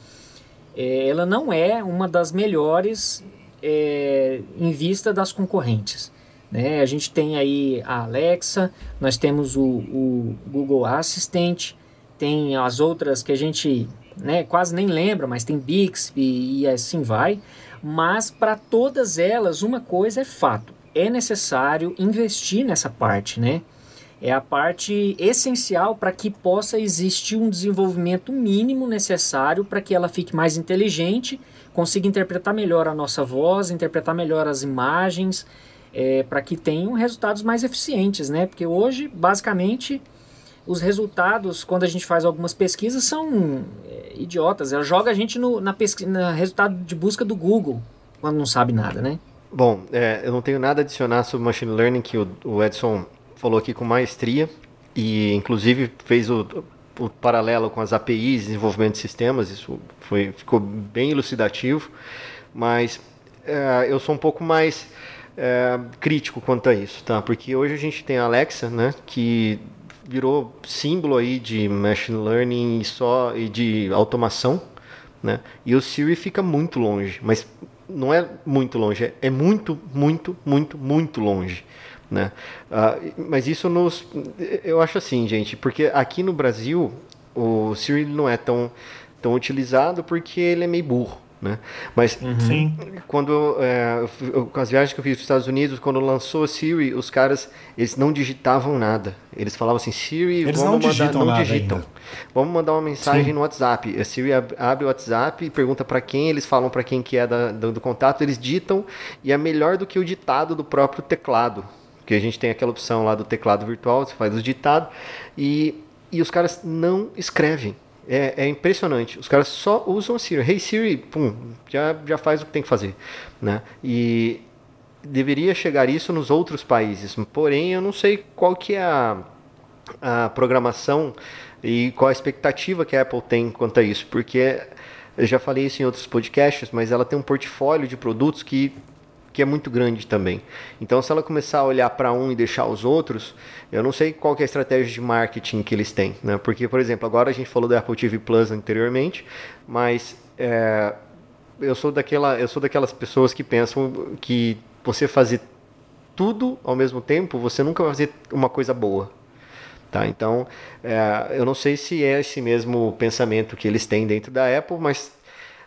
é, ela não é uma das melhores é, em vista das concorrentes. Né? A gente tem aí a Alexa, nós temos o, o Google Assistant, tem as outras que a gente né, quase nem lembra, mas tem Bixby e assim vai. Mas para todas elas, uma coisa é fato: é necessário investir nessa parte, né? É a parte essencial para que possa existir um desenvolvimento mínimo necessário para que ela fique mais inteligente, consiga interpretar melhor a nossa voz, interpretar melhor as imagens, é, para que tenham resultados mais eficientes, né? Porque hoje, basicamente, os resultados, quando a gente faz algumas pesquisas, são é, idiotas. Ela joga a gente no na pesqui- na resultado de busca do Google, quando não sabe nada, né? Bom, é, eu não tenho nada a adicionar sobre machine learning que o, o Edson falou aqui com maestria e inclusive fez o, o paralelo com as APIs, desenvolvimento de sistemas, isso foi, ficou bem elucidativo, mas é, eu sou um pouco mais é, crítico quanto a isso, tá? Porque hoje a gente tem a Alexa, né, que virou símbolo aí de machine learning e só e de automação, né? E o Siri fica muito longe, mas não é muito longe, é, é muito, muito, muito, muito longe. Né? Ah, mas isso nos. Eu acho assim, gente, porque aqui no Brasil o Siri não é tão, tão utilizado porque ele é meio burro. Né? Mas Sim. quando é, com as viagens que eu fiz para os Estados Unidos, quando lançou a Siri, os caras eles não digitavam nada. Eles falavam assim, Siri, Eles vamos não mandar, digitam não nada digitam. ainda. Vamos mandar uma mensagem Sim. no WhatsApp. A Siri ab- abre o WhatsApp e pergunta para quem, eles falam para quem que é da- do, do contato, eles ditam e é melhor do que o ditado do próprio teclado. Porque a gente tem aquela opção lá do teclado virtual, você faz os ditados e, e os caras não escrevem. É, é impressionante. Os caras só usam a Siri. Hey Siri, pum, já, já faz o que tem que fazer. Né? E deveria chegar isso nos outros países. Porém, eu não sei qual que é a, a programação e qual a expectativa que a Apple tem quanto a isso. Porque eu já falei isso em outros podcasts, mas ela tem um portfólio de produtos que que é muito grande também. Então, se ela começar a olhar para um e deixar os outros, eu não sei qual é a estratégia de marketing que eles têm, né? Porque, por exemplo, agora a gente falou da Apple TV Plus anteriormente, mas é, eu sou daquela, eu sou daquelas pessoas que pensam que você fazer tudo ao mesmo tempo, você nunca vai fazer uma coisa boa. Tá? Então, é, eu não sei se é esse mesmo pensamento que eles têm dentro da Apple, mas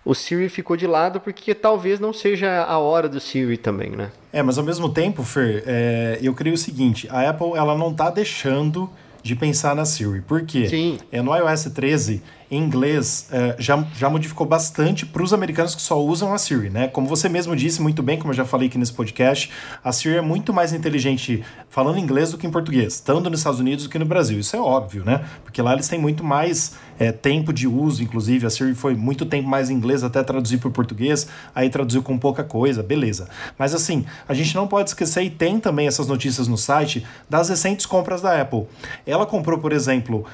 o Siri ficou de lado porque talvez não seja a hora do Siri também, né? É, mas ao mesmo tempo, Fer, é, eu creio o seguinte, a Apple ela não está deixando de pensar na Siri. Por quê? Sim. É, no iOS 13, em inglês, é, já, já modificou bastante para os americanos que só usam a Siri, né? Como você mesmo disse muito bem, como eu já falei aqui nesse podcast, a Siri é muito mais inteligente falando inglês do que em português, tanto nos Estados Unidos do que no Brasil. Isso é óbvio, né? Porque lá eles têm muito mais é, tempo de uso, inclusive. A Siri foi muito tempo mais em inglês até traduzir para o português, aí traduziu com pouca coisa, beleza. Mas assim, a gente não pode esquecer, e tem também essas notícias no site, das recentes compras da Apple. Ela comprou, por exemplo,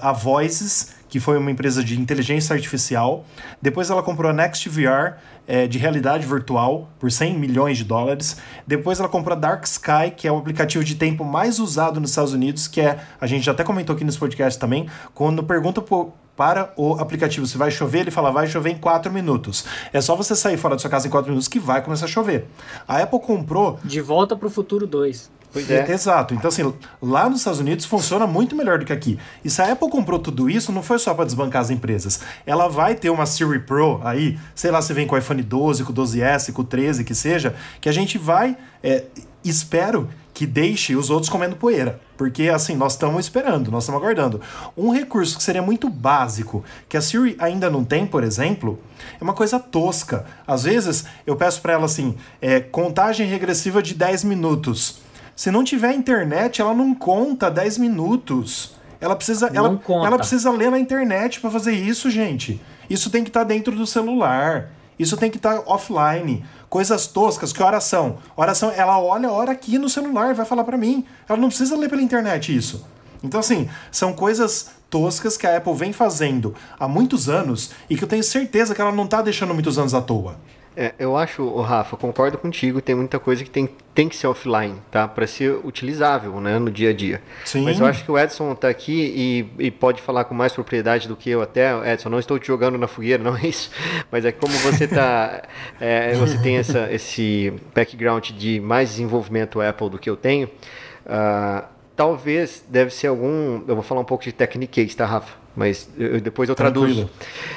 a Voices que foi uma empresa de inteligência artificial. Depois ela comprou a Next VR, é, de realidade virtual, por 100 milhões de dólares. Depois ela comprou a Dark Sky, que é o aplicativo de tempo mais usado nos Estados Unidos, que é, a gente já até comentou aqui nesse podcast também, quando pergunta por, para o aplicativo se vai chover, ele fala vai chover em 4 minutos. É só você sair fora da sua casa em 4 minutos que vai começar a chover. A Apple comprou. De volta para o futuro 2. Pois é. Exato. Então, assim, lá nos Estados Unidos funciona muito melhor do que aqui. E se a Apple comprou tudo isso, não foi só para desbancar as empresas. Ela vai ter uma Siri Pro aí, sei lá se vem com o iPhone 12, com o 12S, com o 13, que seja, que a gente vai, é, espero que deixe os outros comendo poeira. Porque, assim, nós estamos esperando, nós estamos aguardando. Um recurso que seria muito básico, que a Siri ainda não tem, por exemplo, é uma coisa tosca. Às vezes, eu peço para ela assim, é, contagem regressiva de 10 minutos. Se não tiver internet, ela não conta 10 minutos. Ela precisa, ela, ela precisa ler na internet para fazer isso, gente. Isso tem que estar tá dentro do celular. Isso tem que estar tá offline. Coisas toscas, que oração? Oração, ela olha a hora aqui no celular e vai falar para mim. Ela não precisa ler pela internet isso. Então, assim, são coisas toscas que a Apple vem fazendo há muitos anos e que eu tenho certeza que ela não está deixando muitos anos à toa. É, eu acho, Rafa, concordo contigo, tem muita coisa que tem, tem que ser offline, tá? Para ser utilizável, né, no dia a dia. Sim. Mas eu acho que o Edson está aqui e, e, pode falar com mais propriedade do que eu até. Edson, não estou te jogando na fogueira, não é isso. Mas é como você tá, é, você tem essa, esse background de mais desenvolvimento Apple do que eu tenho. Uh, talvez deve ser algum. Eu vou falar um pouco de Technique, tá, Rafa? Mas eu, depois eu traduzo. Tranquilo.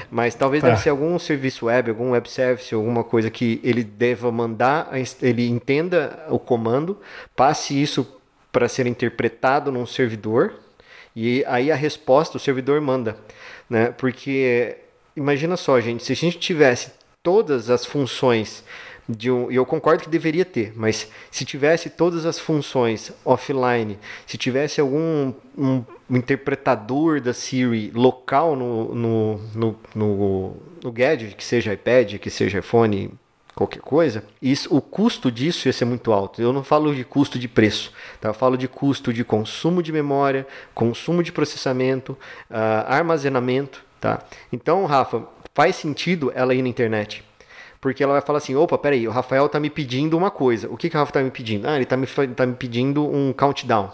Mas talvez tá. deve ser algum serviço web, algum web service, alguma coisa que ele deva mandar, ele entenda o comando, passe isso para ser interpretado num servidor e aí a resposta o servidor manda, né? Porque imagina só, gente, se a gente tivesse todas as funções de um, e eu concordo que deveria ter, mas se tivesse todas as funções offline, se tivesse algum um, interpretador da Siri local no, no, no, no, no gadget, que seja iPad, que seja iPhone, qualquer coisa, isso, o custo disso ia ser muito alto. Eu não falo de custo de preço, tá? eu falo de custo de consumo de memória, consumo de processamento, uh, armazenamento. Tá? Então, Rafa, faz sentido ela ir na internet porque ela vai falar assim: opa, peraí, o Rafael tá me pedindo uma coisa. O que, que o Rafael tá me pedindo? Ah, ele tá me, tá me pedindo um countdown.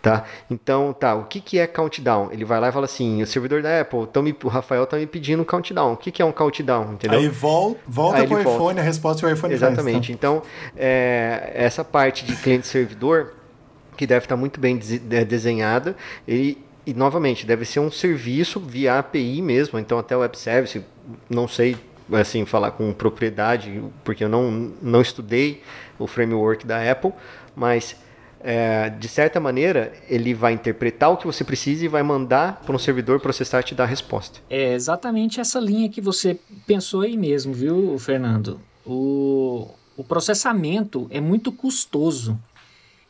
Tá? Então, tá, o que, que é countdown? Ele vai lá e fala assim: o servidor da Apple, então me, o Rafael tá me pedindo um countdown. O que, que é um countdown? Entendeu? Aí volta, volta pro volta. iPhone, a resposta é o iPhone Exatamente. Faz, então, é, essa parte de cliente-servidor, que deve estar muito bem desenhada, e, e novamente, deve ser um serviço via API mesmo, então até o web service, não sei assim falar com propriedade, porque eu não, não estudei o framework da Apple, mas é, de certa maneira ele vai interpretar o que você precisa e vai mandar para um servidor processar e te dar a resposta. É exatamente essa linha que você pensou aí mesmo, viu, Fernando? O, o processamento é muito custoso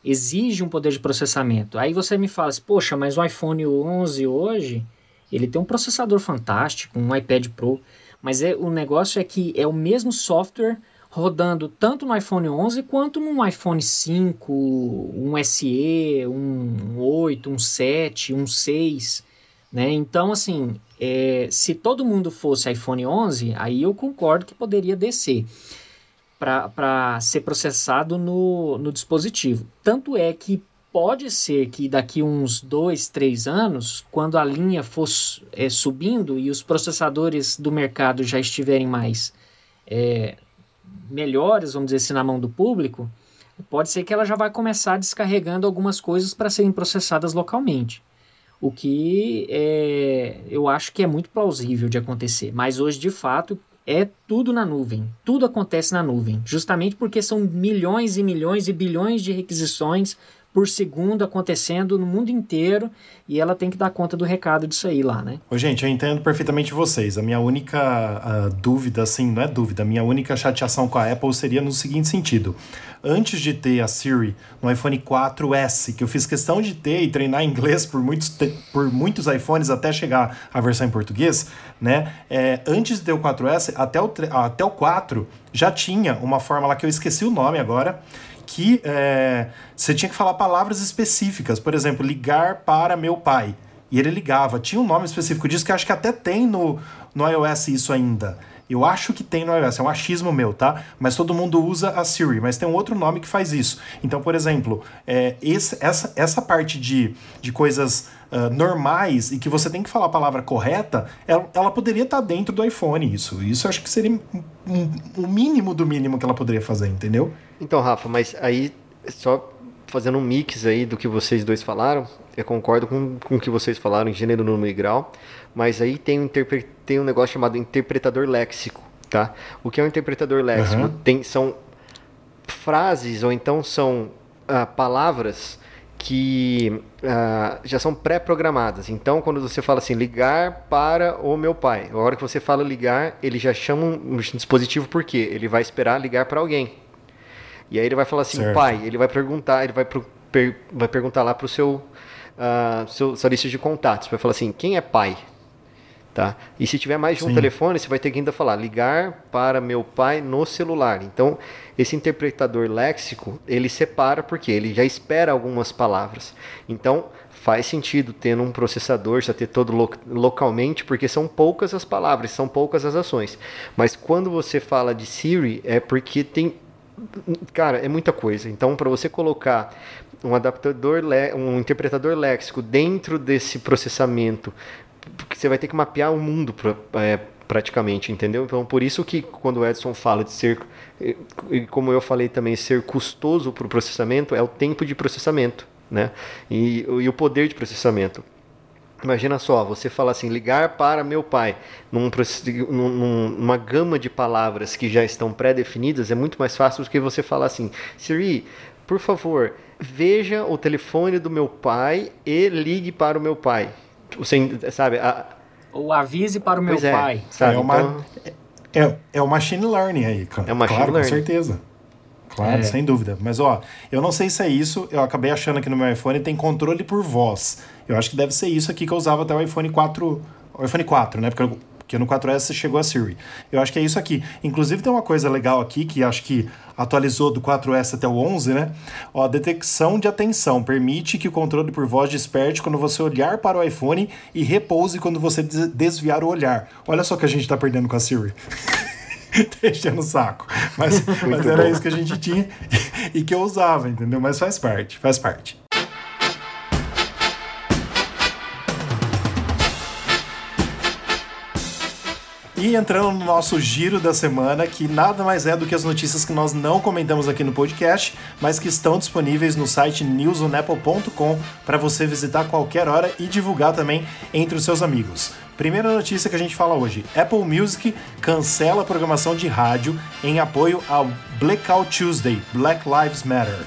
exige um poder de processamento. Aí você me fala assim, poxa, mas o iPhone 11 hoje, ele tem um processador fantástico, um iPad Pro. Mas é, o negócio é que é o mesmo software rodando tanto no iPhone 11 quanto no iPhone 5, um SE, um 8, um 7, um 6, né? Então, assim, é, se todo mundo fosse iPhone 11, aí eu concordo que poderia descer. para ser processado no, no dispositivo. Tanto é que pode ser que daqui uns dois, três anos, quando a linha for é, subindo e os processadores do mercado já estiverem mais é, melhores, vamos dizer assim, na mão do público, pode ser que ela já vai começar descarregando algumas coisas para serem processadas localmente. O que é, eu acho que é muito plausível de acontecer. Mas hoje, de fato, é tudo na nuvem. Tudo acontece na nuvem. Justamente porque são milhões e milhões e bilhões de requisições por segundo acontecendo no mundo inteiro e ela tem que dar conta do recado disso aí lá, né? Ô, gente, eu entendo perfeitamente vocês. A minha única uh, dúvida, assim, não é dúvida, a minha única chateação com a Apple seria no seguinte sentido. Antes de ter a Siri no iPhone 4S, que eu fiz questão de ter e treinar inglês por muitos, por muitos iPhones até chegar a versão em português, né? É, antes de ter o 4S, até o, até o 4 já tinha uma forma lá que eu esqueci o nome agora, que é, você tinha que falar palavras específicas. Por exemplo, ligar para meu pai. E ele ligava. Tinha um nome específico disso que acho que até tem no, no iOS isso ainda. Eu acho que tem no iOS, é um achismo meu, tá? Mas todo mundo usa a Siri, mas tem um outro nome que faz isso. Então, por exemplo, é, esse, essa, essa parte de, de coisas uh, normais e que você tem que falar a palavra correta, ela, ela poderia estar tá dentro do iPhone, isso. Isso eu acho que seria o um, um mínimo do mínimo que ela poderia fazer, entendeu? Então, Rafa, mas aí, só fazendo um mix aí do que vocês dois falaram, eu concordo com, com o que vocês falaram em gênero, número e grau, mas aí tem um, tem um negócio chamado interpretador léxico, tá? O que é um interpretador léxico? Uhum. Tem, são frases ou então são uh, palavras que uh, já são pré-programadas. Então, quando você fala assim, ligar para o meu pai, a hora que você fala ligar, ele já chama um dispositivo por quê? Ele vai esperar ligar para alguém. E aí ele vai falar assim, certo. pai, ele vai perguntar, ele vai, pro, per, vai perguntar lá para o seu, uh, seu, sua lista de contatos, vai falar assim, quem é pai? Tá? E se tiver mais de um Sim. telefone, você vai ter que ainda falar ligar para meu pai no celular. Então, esse interpretador léxico, ele separa porque ele já espera algumas palavras. Então, faz sentido ter um processador já ter todo lo localmente, porque são poucas as palavras, são poucas as ações. Mas quando você fala de Siri, é porque tem cara, é muita coisa. Então, para você colocar um adaptador, um interpretador léxico dentro desse processamento, você vai ter que mapear o mundo é, praticamente, entendeu? Então, por isso que quando o Edson fala de ser, e como eu falei também, ser custoso para o processamento, é o tempo de processamento, né? E, e o poder de processamento. Imagina só, você fala assim, ligar para meu pai, num, num, numa gama de palavras que já estão pré-definidas, é muito mais fácil do que você falar assim, Siri, por favor, veja o telefone do meu pai e ligue para o meu pai. Você, sabe? A... Ou avise para o meu é, pai. Sabe? É, uma, então... é, é o machine learning aí, cara. É o machine claro, learning. com certeza. Claro, é. sem dúvida. Mas ó, eu não sei se é isso, eu acabei achando que no meu iPhone tem controle por voz. Eu acho que deve ser isso aqui que eu usava até o iPhone 4, o iPhone 4, né? Porque eu, porque no 4S chegou a Siri. Eu acho que é isso aqui. Inclusive tem uma coisa legal aqui que acho que atualizou do 4S até o 11, né? Ó, detecção de atenção permite que o controle por voz desperte quando você olhar para o iPhone e repouse quando você desviar o olhar. Olha só que a gente está perdendo com a Siri. Deixando o saco. Mas, mas era isso que a gente tinha e que eu usava, entendeu? Mas faz parte, faz parte. E entrando no nosso giro da semana, que nada mais é do que as notícias que nós não comentamos aqui no podcast, mas que estão disponíveis no site newsonapple.com para você visitar a qualquer hora e divulgar também entre os seus amigos. Primeira notícia que a gente fala hoje: Apple Music cancela a programação de rádio em apoio ao Blackout Tuesday Black Lives Matter.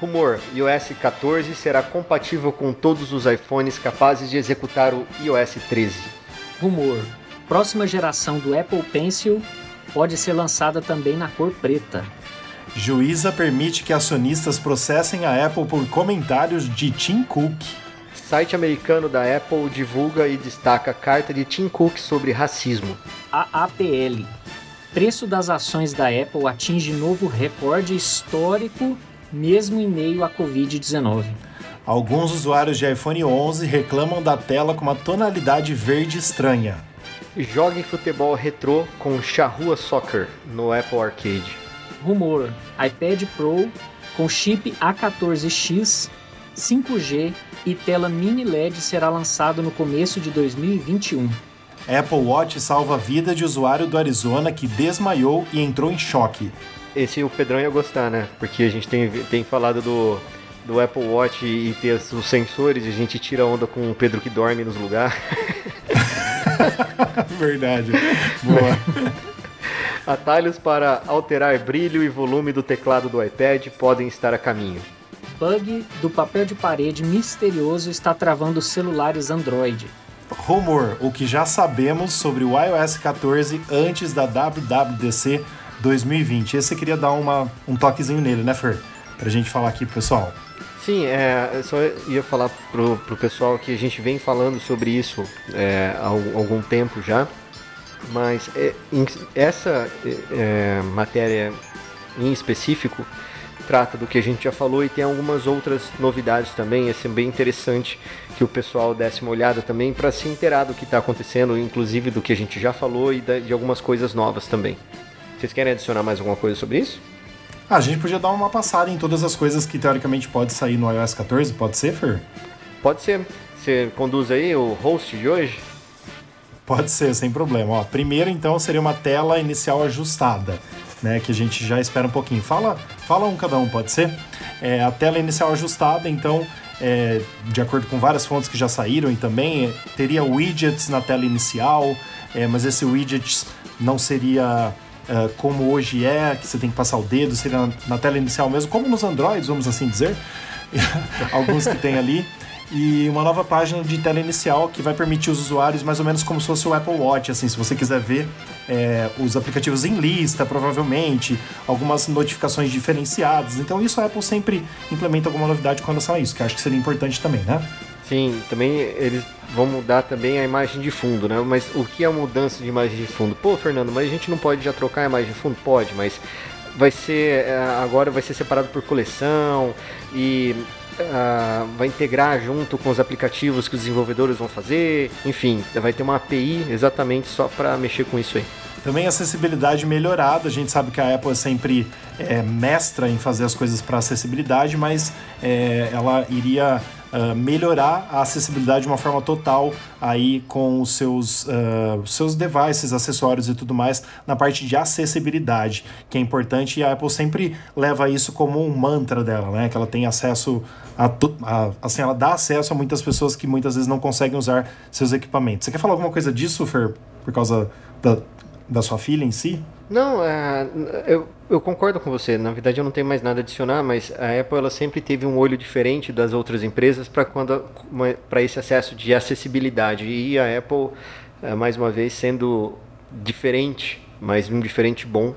Rumor: iOS 14 será compatível com todos os iPhones capazes de executar o iOS 13. Rumor: próxima geração do Apple Pencil pode ser lançada também na cor preta. Juíza permite que acionistas processem a Apple por comentários de Tim Cook. Site americano da Apple divulga e destaca carta de Tim Cook sobre racismo. A APL. Preço das ações da Apple atinge novo recorde histórico, mesmo em meio à Covid-19. Alguns usuários de iPhone 11 reclamam da tela com uma tonalidade verde estranha. Jogue futebol retrô com Charrua Soccer no Apple Arcade. Rumor: iPad Pro com chip A14X, 5G e tela mini LED será lançado no começo de 2021. Apple Watch salva a vida de usuário do Arizona que desmaiou e entrou em choque. Esse o Pedrão ia gostar, né? Porque a gente tem, tem falado do, do Apple Watch e ter os sensores, a gente tira onda com o Pedro que dorme nos lugares. Verdade. Boa. Atalhos para alterar brilho e volume do teclado do iPad podem estar a caminho. Bug do papel de parede misterioso está travando celulares Android. Rumor, o que já sabemos sobre o iOS 14 antes da WWDC 2020. Esse eu queria dar uma, um toquezinho nele, né, Fer? Pra gente falar aqui pro pessoal. Sim, é, eu só ia falar pro, pro pessoal que a gente vem falando sobre isso é, há algum tempo já, mas é, essa é, matéria em específico trata do que a gente já falou e tem algumas outras novidades também. Ser bem interessante que o pessoal desse uma olhada também para se inteirar do que está acontecendo, inclusive do que a gente já falou e de algumas coisas novas também. Vocês querem adicionar mais alguma coisa sobre isso? Ah, a gente podia dar uma passada em todas as coisas que teoricamente pode sair no iOS 14, pode ser, Fer? Pode ser. Você conduz aí o host de hoje? Pode ser, sem problema. Ó, primeiro, então, seria uma tela inicial ajustada, né? Que a gente já espera um pouquinho. Fala, fala um cada um, pode ser? É, a tela inicial ajustada, então, é, de acordo com várias fontes que já saíram e também é, teria widgets na tela inicial, é, mas esse widgets não seria uh, como hoje é, que você tem que passar o dedo, seria na, na tela inicial mesmo, como nos Androids, vamos assim dizer, alguns que tem ali. E uma nova página de tela inicial que vai permitir os usuários mais ou menos como se fosse o Apple Watch, assim, se você quiser ver é, os aplicativos em lista, provavelmente, algumas notificações diferenciadas. Então isso a Apple sempre implementa alguma novidade com relação a isso, que acho que seria importante também, né? Sim, também eles vão mudar também a imagem de fundo, né? Mas o que é a mudança de imagem de fundo? Pô, Fernando, mas a gente não pode já trocar a imagem de fundo? Pode, mas vai ser é, agora vai ser separado por coleção e uh, vai integrar junto com os aplicativos que os desenvolvedores vão fazer. Enfim, vai ter uma API exatamente só para mexer com isso aí. Também acessibilidade melhorada. A gente sabe que a Apple é sempre é, mestra em fazer as coisas para acessibilidade, mas é, ela iria uh, melhorar a acessibilidade de uma forma total aí com os seus, uh, seus devices, acessórios e tudo mais na parte de acessibilidade, que é importante e a Apple sempre leva isso como um mantra dela, né? Que ela tem acesso a, a assim, ela dá acesso a muitas pessoas que muitas vezes não conseguem usar seus equipamentos. Você quer falar alguma coisa disso, Fer, por causa da, da sua filha em si? Não, é, eu, eu concordo com você. Na verdade, eu não tenho mais nada a adicionar, mas a Apple ela sempre teve um olho diferente das outras empresas para esse acesso de acessibilidade. E a Apple, é, mais uma vez, sendo diferente, mas um diferente bom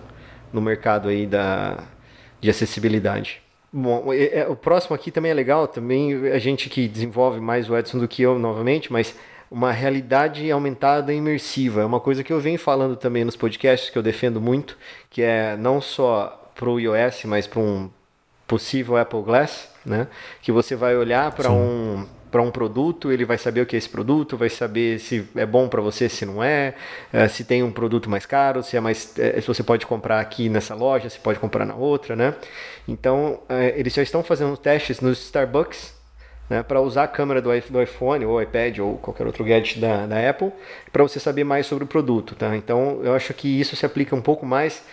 no mercado aí da, de acessibilidade. Bom, é, o próximo aqui também é legal, também a gente que desenvolve mais o Edson do que eu novamente, mas uma realidade aumentada imersiva. É uma coisa que eu venho falando também nos podcasts que eu defendo muito, que é não só para o iOS, mas para um possível Apple Glass, né? Que você vai olhar para um para um produto, ele vai saber o que é esse produto, vai saber se é bom para você, se não é, é, se tem um produto mais caro, se é mais, é, se você pode comprar aqui nessa loja, se pode comprar na outra, né? Então, é, eles já estão fazendo testes nos Starbucks né, para usar a câmera do, iPhone ou iPad ou qualquer outro gadget da, da Apple para você saber mais sobre o produto. Tá? Então eu acho que isso se aplica um pouco mais,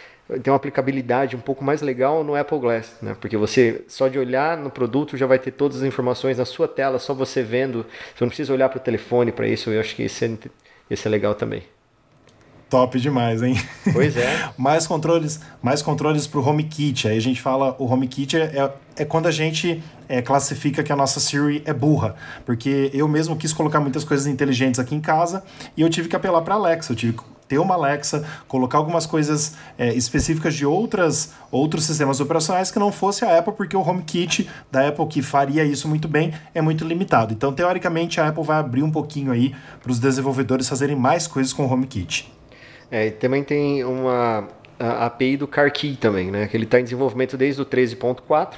tem uma aplicabilidade um pouco mais legal no Apple Glass, né? porque você só de olhar no produto já vai ter todas as informações na sua tela, só você vendo, você não precisa olhar para o telefone para isso, eu acho que isso é, isso é legal também. Top demais, hein? Pois é. mais controles, mais controles para o HomeKit. Aí a gente fala, o HomeKit é, é, é quando a gente é, classifica que a nossa Siri é burra, porque eu mesmo quis colocar muitas coisas inteligentes aqui em casa e eu tive que apelar para Alexa, eu tive que ter uma Alexa, colocar algumas coisas é, específicas de outras outros sistemas operacionais que não fosse a Apple, porque o HomeKit da Apple que faria isso muito bem é muito limitado. Então, teoricamente, a Apple vai abrir um pouquinho aí para os desenvolvedores fazerem mais coisas com o HomeKit. É, e também tem uma API do CarKey também, né? Que ele está em desenvolvimento desde o 13.4,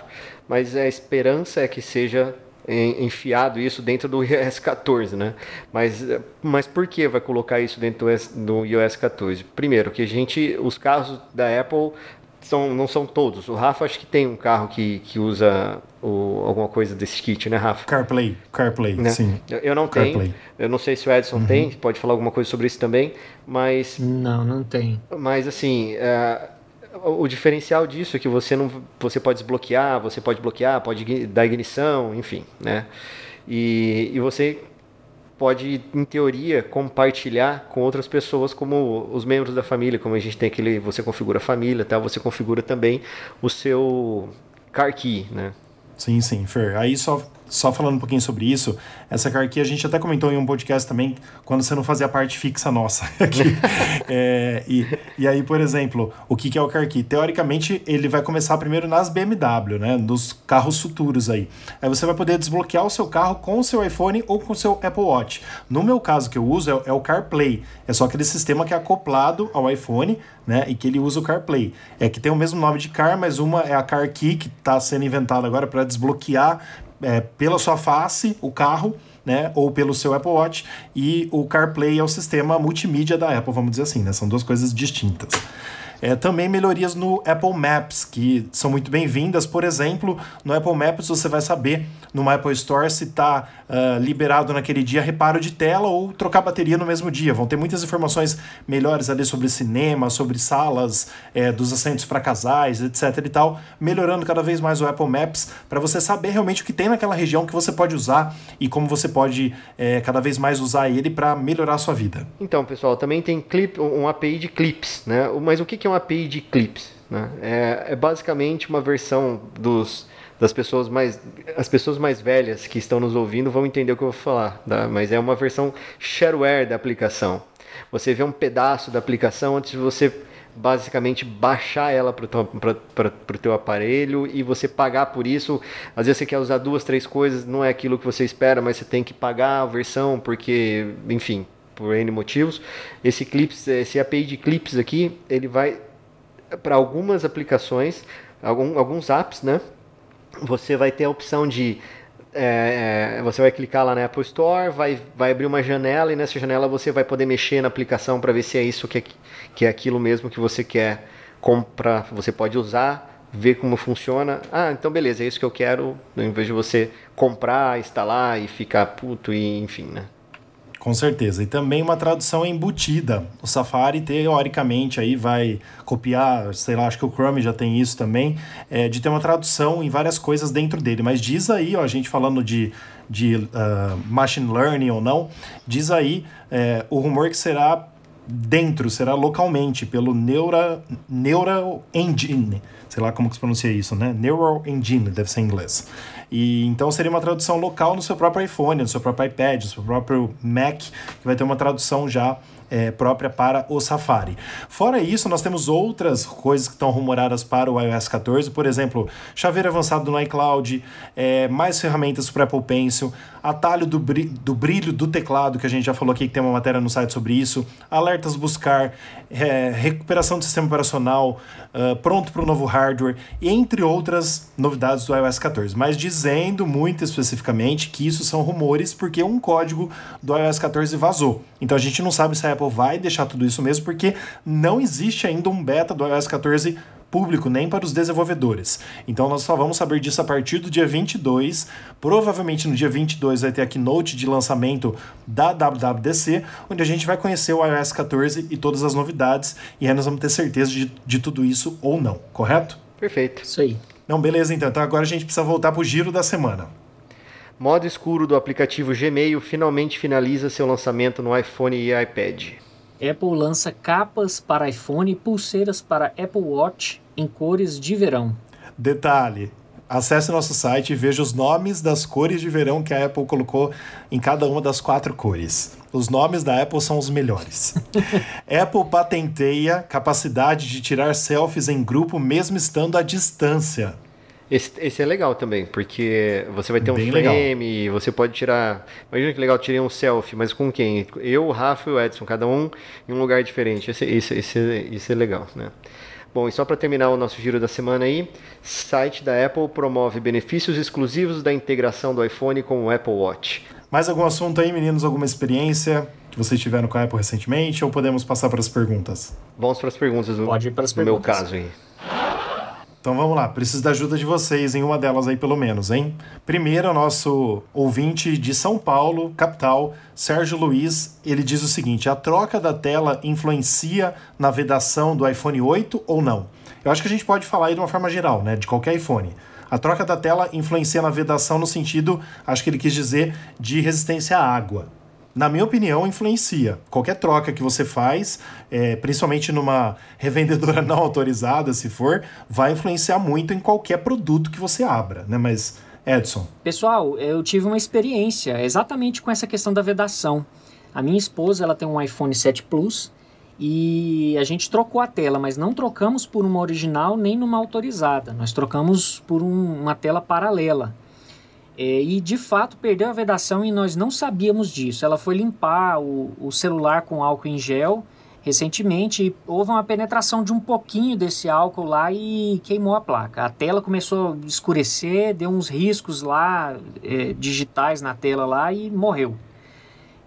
mas a esperança é que seja enfiado isso dentro do iOS 14, né? Mas, mas por que vai colocar isso dentro do iOS 14? Primeiro, que a gente, os carros da Apple são, não são todos. O Rafa acho que tem um carro que, que usa o, alguma coisa desse kit, né, Rafa? CarPlay, CarPlay, né? sim. Eu, eu não CarPlay. tenho. Eu não sei se o Edson uhum. tem, pode falar alguma coisa sobre isso também, mas... Não, não tem. Mas, assim, uh, o diferencial disso é que você não você pode desbloquear, você pode bloquear, pode dar ignição, enfim, né? E, e você pode, em teoria, compartilhar com outras pessoas, como os membros da família, como a gente tem aquele, você configura a família, tá? Você configura também o seu car key, né? Sim, sim, Fer. Aí só só falando um pouquinho sobre isso, essa car key a gente até comentou em um podcast também, quando você não fazia a parte fixa nossa aqui. é, e, e aí, por exemplo, o que, que é o car key? Teoricamente, ele vai começar primeiro nas BMW, né? Nos carros futuros aí. Aí você vai poder desbloquear o seu carro com o seu iPhone ou com o seu Apple Watch. No meu caso, que eu uso é, é o CarPlay. É só aquele sistema que é acoplado ao iPhone, né? E que ele usa o CarPlay. É que tem o mesmo nome de car, mas uma é a Car Key, que está sendo inventada agora para desbloquear é, pela sua face o carro, né, ou pelo seu Apple Watch, e o CarPlay é o sistema multimídia da Apple, vamos dizer assim, né? São duas coisas distintas. É, também melhorias no Apple Maps, que são muito bem-vindas. Por exemplo, no Apple Maps você vai saber no Apple Store se está uh, ah, liberado naquele dia reparo de tela ou trocar bateria no mesmo dia. Vão ter muitas informações melhores ali sobre cinema, sobre salas é, dos assentos para casais, etc. e tal, melhorando cada vez mais o Apple Maps para você saber realmente o que tem naquela região que você pode usar e como você pode é, cada vez mais usar ele para melhorar a sua vida. Então, pessoal, também tem clip, um API de clips, né? Mas o que é uma API de clips. Né? É, é basicamente uma versão dos das pessoas mais as pessoas mais velhas que estão nos ouvindo vão entender o que eu vou falar, tá? mas é uma versão shareware da aplicação. Você vê um pedaço da aplicação antes de você basicamente baixar ela para o teu aparelho e você pagar por isso. Às vezes você quer usar duas, três coisas, não é aquilo que você espera, mas você tem que pagar a versão porque, enfim, por N motivos. Esse clips, esse API de clips aqui, ele vai para algumas aplicações, algum, alguns apps, né? Você vai ter a opção de é, é, você vai clicar lá na Apple Store, vai, vai abrir uma janela e nessa janela você vai poder mexer na aplicação para ver se é isso que é, que é aquilo mesmo que você quer comprar. Você pode usar, ver como funciona. Ah, então beleza, é isso que eu quero, em vez de você comprar, instalar e ficar puto e enfim, né? Com certeza. E também uma tradução embutida. O Safari, teoricamente, aí vai copiar, sei lá, acho que o Chrome já tem isso também, é, de ter uma tradução em várias coisas dentro dele. Mas diz aí, ó, a gente falando de, de uh, machine learning ou não, diz aí é, o rumor que será dentro, será localmente, pelo Neura, Neural Engine. Sei lá como que se pronuncia isso, né? Neural Engine, deve ser em inglês. E então seria uma tradução local no seu próprio iPhone, no seu próprio iPad, no seu próprio Mac, que vai ter uma tradução já é, própria para o Safari. Fora isso, nós temos outras coisas que estão rumoradas para o iOS 14, por exemplo, chaveiro avançado no iCloud, é, mais ferramentas para Apple Pencil, atalho do, bri do brilho do teclado, que a gente já falou aqui que tem uma matéria no site sobre isso, alertas buscar, é, recuperação do sistema operacional, uh, pronto para o novo hardware, entre outras novidades do iOS 14. Mas dizendo muito especificamente que isso são rumores, porque um código do iOS 14 vazou. Então a gente não sabe se a Apple vai deixar tudo isso mesmo, porque não existe ainda um beta do iOS 14 público, nem para os desenvolvedores. Então nós só vamos saber disso a partir do dia 22. Provavelmente no dia 22 vai ter a keynote de lançamento da WWDC, onde a gente vai conhecer o iOS 14 e todas as novidades, e aí nós vamos ter certeza de, de tudo isso ou não, correto? Perfeito. Isso aí. Não, beleza então. Então agora a gente precisa voltar para o giro da semana. Modo escuro do aplicativo Gmail finalmente finaliza seu lançamento no iPhone e iPad. Apple lança capas para iPhone e pulseiras para Apple Watch em cores de verão. Detalhe: acesse nosso site e veja os nomes das cores de verão que a Apple colocou em cada uma das quatro cores. Os nomes da Apple são os melhores. Apple patenteia capacidade de tirar selfies em grupo mesmo estando à distância. Esse, esse, é legal também, porque você vai ter Bem um frame, legal. você pode tirar. Imagina que legal, tirei um selfie, mas com quem? Eu, o Rafa e o Edson, cada um em um lugar diferente. Esse, esse, esse, esse é legal, né? Bom, e só para terminar o nosso giro da semana aí, site da Apple promove benefícios exclusivos da integração do iPhone com o Apple Watch. Mais algum assunto aí, meninos? Alguma experiência que vocês tiveram com a Apple recentemente? Ou podemos passar para as perguntas? Vamos para as perguntas Pode ir para as perguntas. no meu caso aí. Então vamos lá, preciso da ajuda de vocês em uma delas aí pelo menos, hein? Primeiro, o nosso ouvinte de São Paulo, capital, Sérgio Luiz, ele diz o seguinte: a troca da tela influencia na vedação do iPhone 8 ou não? Eu acho que a gente pode falar aí de uma forma geral, né? De qualquer iPhone. A troca da tela influencia na vedação no sentido, acho que ele quis dizer, de resistência à água. Na minha opinião, influencia. Qualquer troca que você faz, é, principalmente numa revendedora não autorizada, se for, vai influenciar muito em qualquer produto que você abra, né? Mas, Edson. Pessoal, eu tive uma experiência exatamente com essa questão da vedação. A minha esposa, ela tem um iPhone 7 Plus e a gente trocou a tela, mas não trocamos por uma original nem numa autorizada. Nós trocamos por um, uma tela paralela. É, e de fato perdeu a vedação e nós não sabíamos disso. Ela foi limpar o, o celular com álcool em gel recentemente e houve uma penetração de um pouquinho desse álcool lá e queimou a placa. A tela começou a escurecer, deu uns riscos lá é, digitais na tela lá e morreu.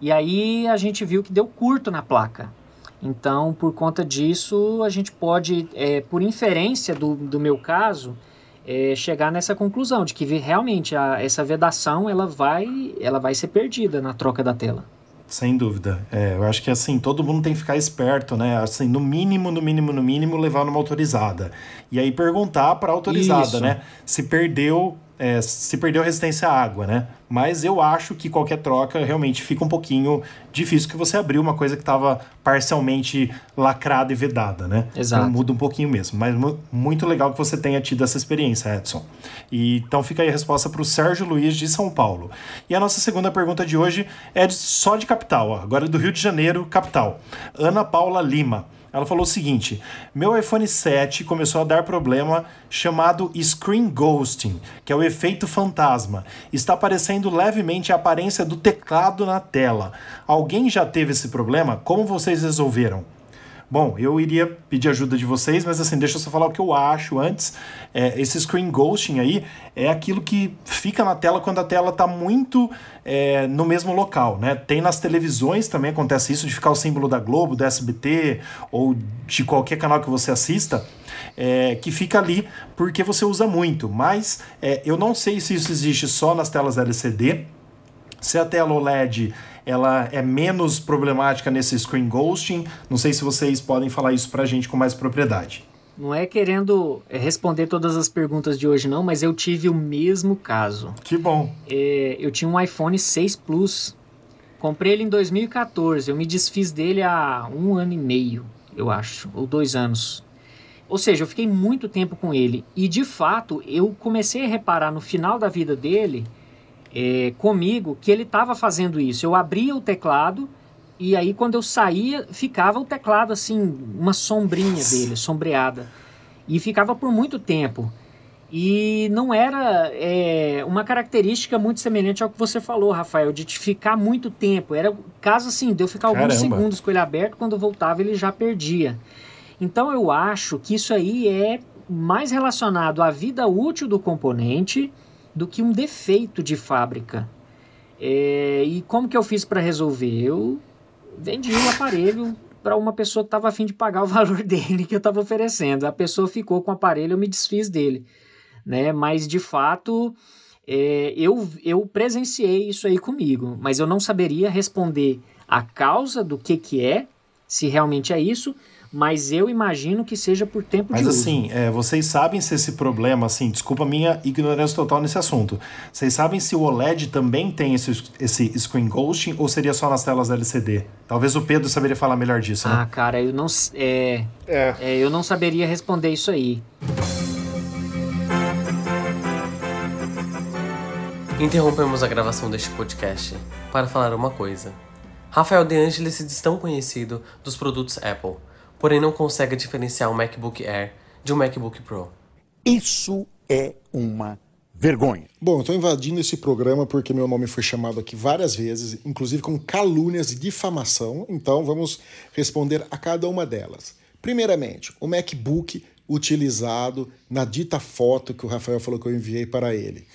E aí a gente viu que deu curto na placa. Então, por conta disso, a gente pode, é, por inferência do, do meu caso, é, chegar nessa conclusão de que realmente a, essa vedação ela vai, ela vai ser perdida na troca da tela. Sem dúvida. É, eu acho que assim, todo mundo tem que ficar esperto, né? Assim, no mínimo, no mínimo, no mínimo, levar numa autorizada. E aí perguntar para autorizada, Isso. né? Se perdeu é, se perdeu resistência à água, né? Mas eu acho que qualquer troca realmente fica um pouquinho difícil que você abriu uma coisa que estava parcialmente lacrada e vedada, né? Exato. Então muda um pouquinho mesmo. Mas muito legal que você tenha tido essa experiência, Edson. E, então fica aí a resposta para o Sérgio Luiz de São Paulo. E a nossa segunda pergunta de hoje é de, só de capital, ó, agora é do Rio de Janeiro, capital. Ana Paula Lima. Ela falou o seguinte: meu iPhone 7 começou a dar problema chamado screen ghosting, que é o efeito fantasma. Está aparecendo levemente a aparência do teclado na tela. Alguém já teve esse problema? Como vocês resolveram? Bom, eu iria pedir ajuda de vocês, mas assim, deixa eu só falar o que eu acho antes. É, esse screen ghosting aí é aquilo que fica na tela quando a tela está muito é, no mesmo local, né? Tem nas televisões também acontece isso, de ficar o símbolo da Globo, do SBT ou de qualquer canal que você assista. É, que fica ali porque você usa muito, mas é, eu não sei se isso existe só nas telas LCD, se a tela OLED ela é menos problemática nesse screen ghosting. Não sei se vocês podem falar isso para a gente com mais propriedade. Não é querendo é, responder todas as perguntas de hoje, não, mas eu tive o mesmo caso. Que bom. É, eu tinha um iPhone 6 Plus. Comprei ele em 2014. Eu me desfiz dele há um ano e meio, eu acho, ou dois anos. Ou seja, eu fiquei muito tempo com ele. E de fato, eu comecei a reparar no final da vida dele é, comigo que ele estava fazendo isso. Eu abria o teclado e aí quando eu saía ficava o teclado assim, uma sombrinha dele, sombreada. E ficava por muito tempo. E não era é, uma característica muito semelhante ao que você falou, Rafael, de ficar muito tempo. Era caso assim, de eu ficar alguns Caramba. segundos com ele aberto, quando eu voltava ele já perdia. Então eu acho que isso aí é mais relacionado à vida útil do componente do que um defeito de fábrica. É, e como que eu fiz para resolver? Eu vendi o um aparelho para uma pessoa que estava afim de pagar o valor dele que eu estava oferecendo. A pessoa ficou com o aparelho, eu me desfiz dele. Né? Mas de fato, é, eu, eu presenciei isso aí comigo, mas eu não saberia responder a causa do que, que é, se realmente é isso, mas eu imagino que seja por tempo mas, de uso. Mas assim, é, vocês sabem se esse problema, assim, desculpa a minha ignorância total nesse assunto, vocês sabem se o OLED também tem esse, esse screen ghosting ou seria só nas telas LCD? Talvez o Pedro saberia falar melhor disso, né? Ah, cara, eu não, é, é. é eu não saberia responder isso aí. Interrompemos a gravação deste podcast para falar uma coisa. Rafael De Angelis é tão conhecido dos produtos Apple porém não consegue diferenciar um MacBook Air de um MacBook Pro. Isso é uma vergonha. Bom, eu estou invadindo esse programa porque meu nome foi chamado aqui várias vezes, inclusive com calúnias e difamação, então vamos responder a cada uma delas. Primeiramente, o MacBook utilizado na dita foto que o Rafael falou que eu enviei para ele.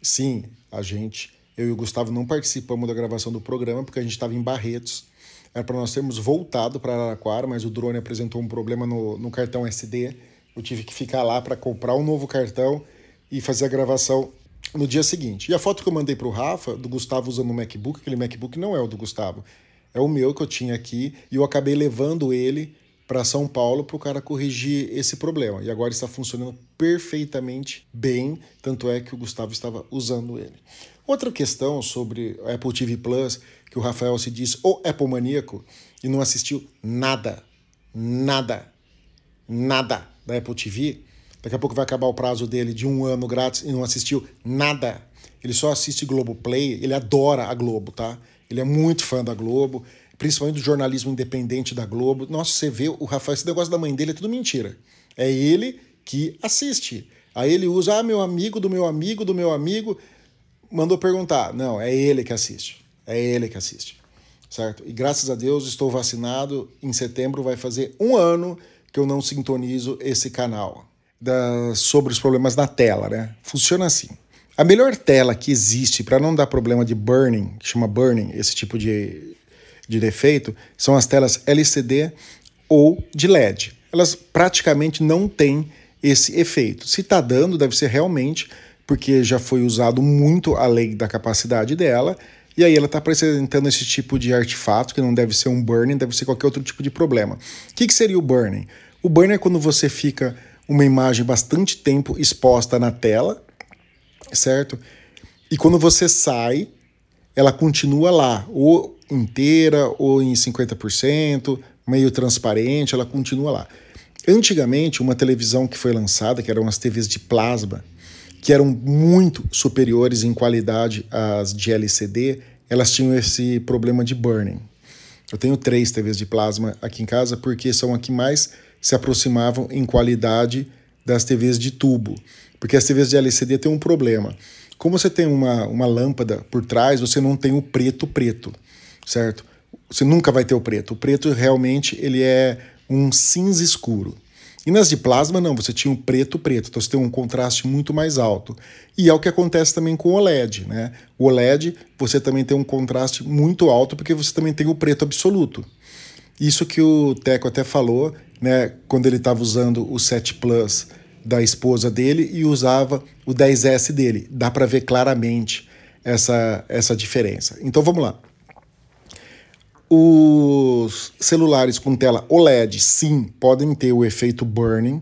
Sim, a gente, eu e o Gustavo não participamos da gravação do programa porque a gente estava em Barretos era para nós termos voltado para Araraquara, mas o drone apresentou um problema no, no cartão SD Eu tive que ficar lá para comprar um novo cartão e fazer a gravação no dia seguinte. E a foto que eu mandei para o Rafa, do Gustavo usando o MacBook, aquele MacBook não é o do Gustavo, é o meu que eu tinha aqui e eu acabei levando ele para São Paulo para o cara corrigir esse problema. E agora está funcionando perfeitamente bem, tanto é que o Gustavo estava usando ele. Outra questão sobre Apple TV Plus, que o Rafael se diz o Apple maníaco e não assistiu nada, nada, nada da Apple TV. Daqui a pouco vai acabar o prazo dele de um ano grátis e não assistiu nada. Ele só assiste Globoplay, ele adora a Globo, tá? Ele é muito fã da Globo principalmente do jornalismo independente da Globo. Nossa, você vê o Rafael, esse negócio da mãe dele é tudo mentira. É ele que assiste. Aí ele usa, ah, meu amigo do meu amigo do meu amigo mandou perguntar. Não, é ele que assiste. É ele que assiste. Certo? E graças a Deus estou vacinado. Em setembro vai fazer um ano que eu não sintonizo esse canal da, sobre os problemas na tela, né? Funciona assim. A melhor tela que existe para não dar problema de burning, que chama burning, esse tipo de de defeito são as telas LCD ou de LED. Elas praticamente não têm esse efeito. Se está dando, deve ser realmente porque já foi usado muito além da capacidade dela, e aí ela está apresentando esse tipo de artefato, que não deve ser um burning, deve ser qualquer outro tipo de problema. O que, que seria o burning? O burning é quando você fica uma imagem bastante tempo exposta na tela, certo? E quando você sai, ela continua lá, ou inteira ou em 50%, meio transparente, ela continua lá. Antigamente, uma televisão que foi lançada, que eram as TVs de plasma, que eram muito superiores em qualidade às de LCD, elas tinham esse problema de burning. Eu tenho três TVs de plasma aqui em casa porque são as que mais se aproximavam em qualidade das TVs de tubo. Porque as TVs de LCD têm um problema. Como você tem uma, uma lâmpada por trás, você não tem o preto preto certo? Você nunca vai ter o preto. O preto realmente ele é um cinza escuro. E nas de plasma, não, você tinha um preto preto, então você tem um contraste muito mais alto. E é o que acontece também com o OLED, né? O OLED, você também tem um contraste muito alto, porque você também tem o preto absoluto. Isso que o Teco até falou, né, quando ele estava usando o 7 Plus da esposa dele e usava o 10S dele. Dá para ver claramente essa, essa diferença. Então vamos lá. Os celulares com tela OLED, sim, podem ter o efeito burning.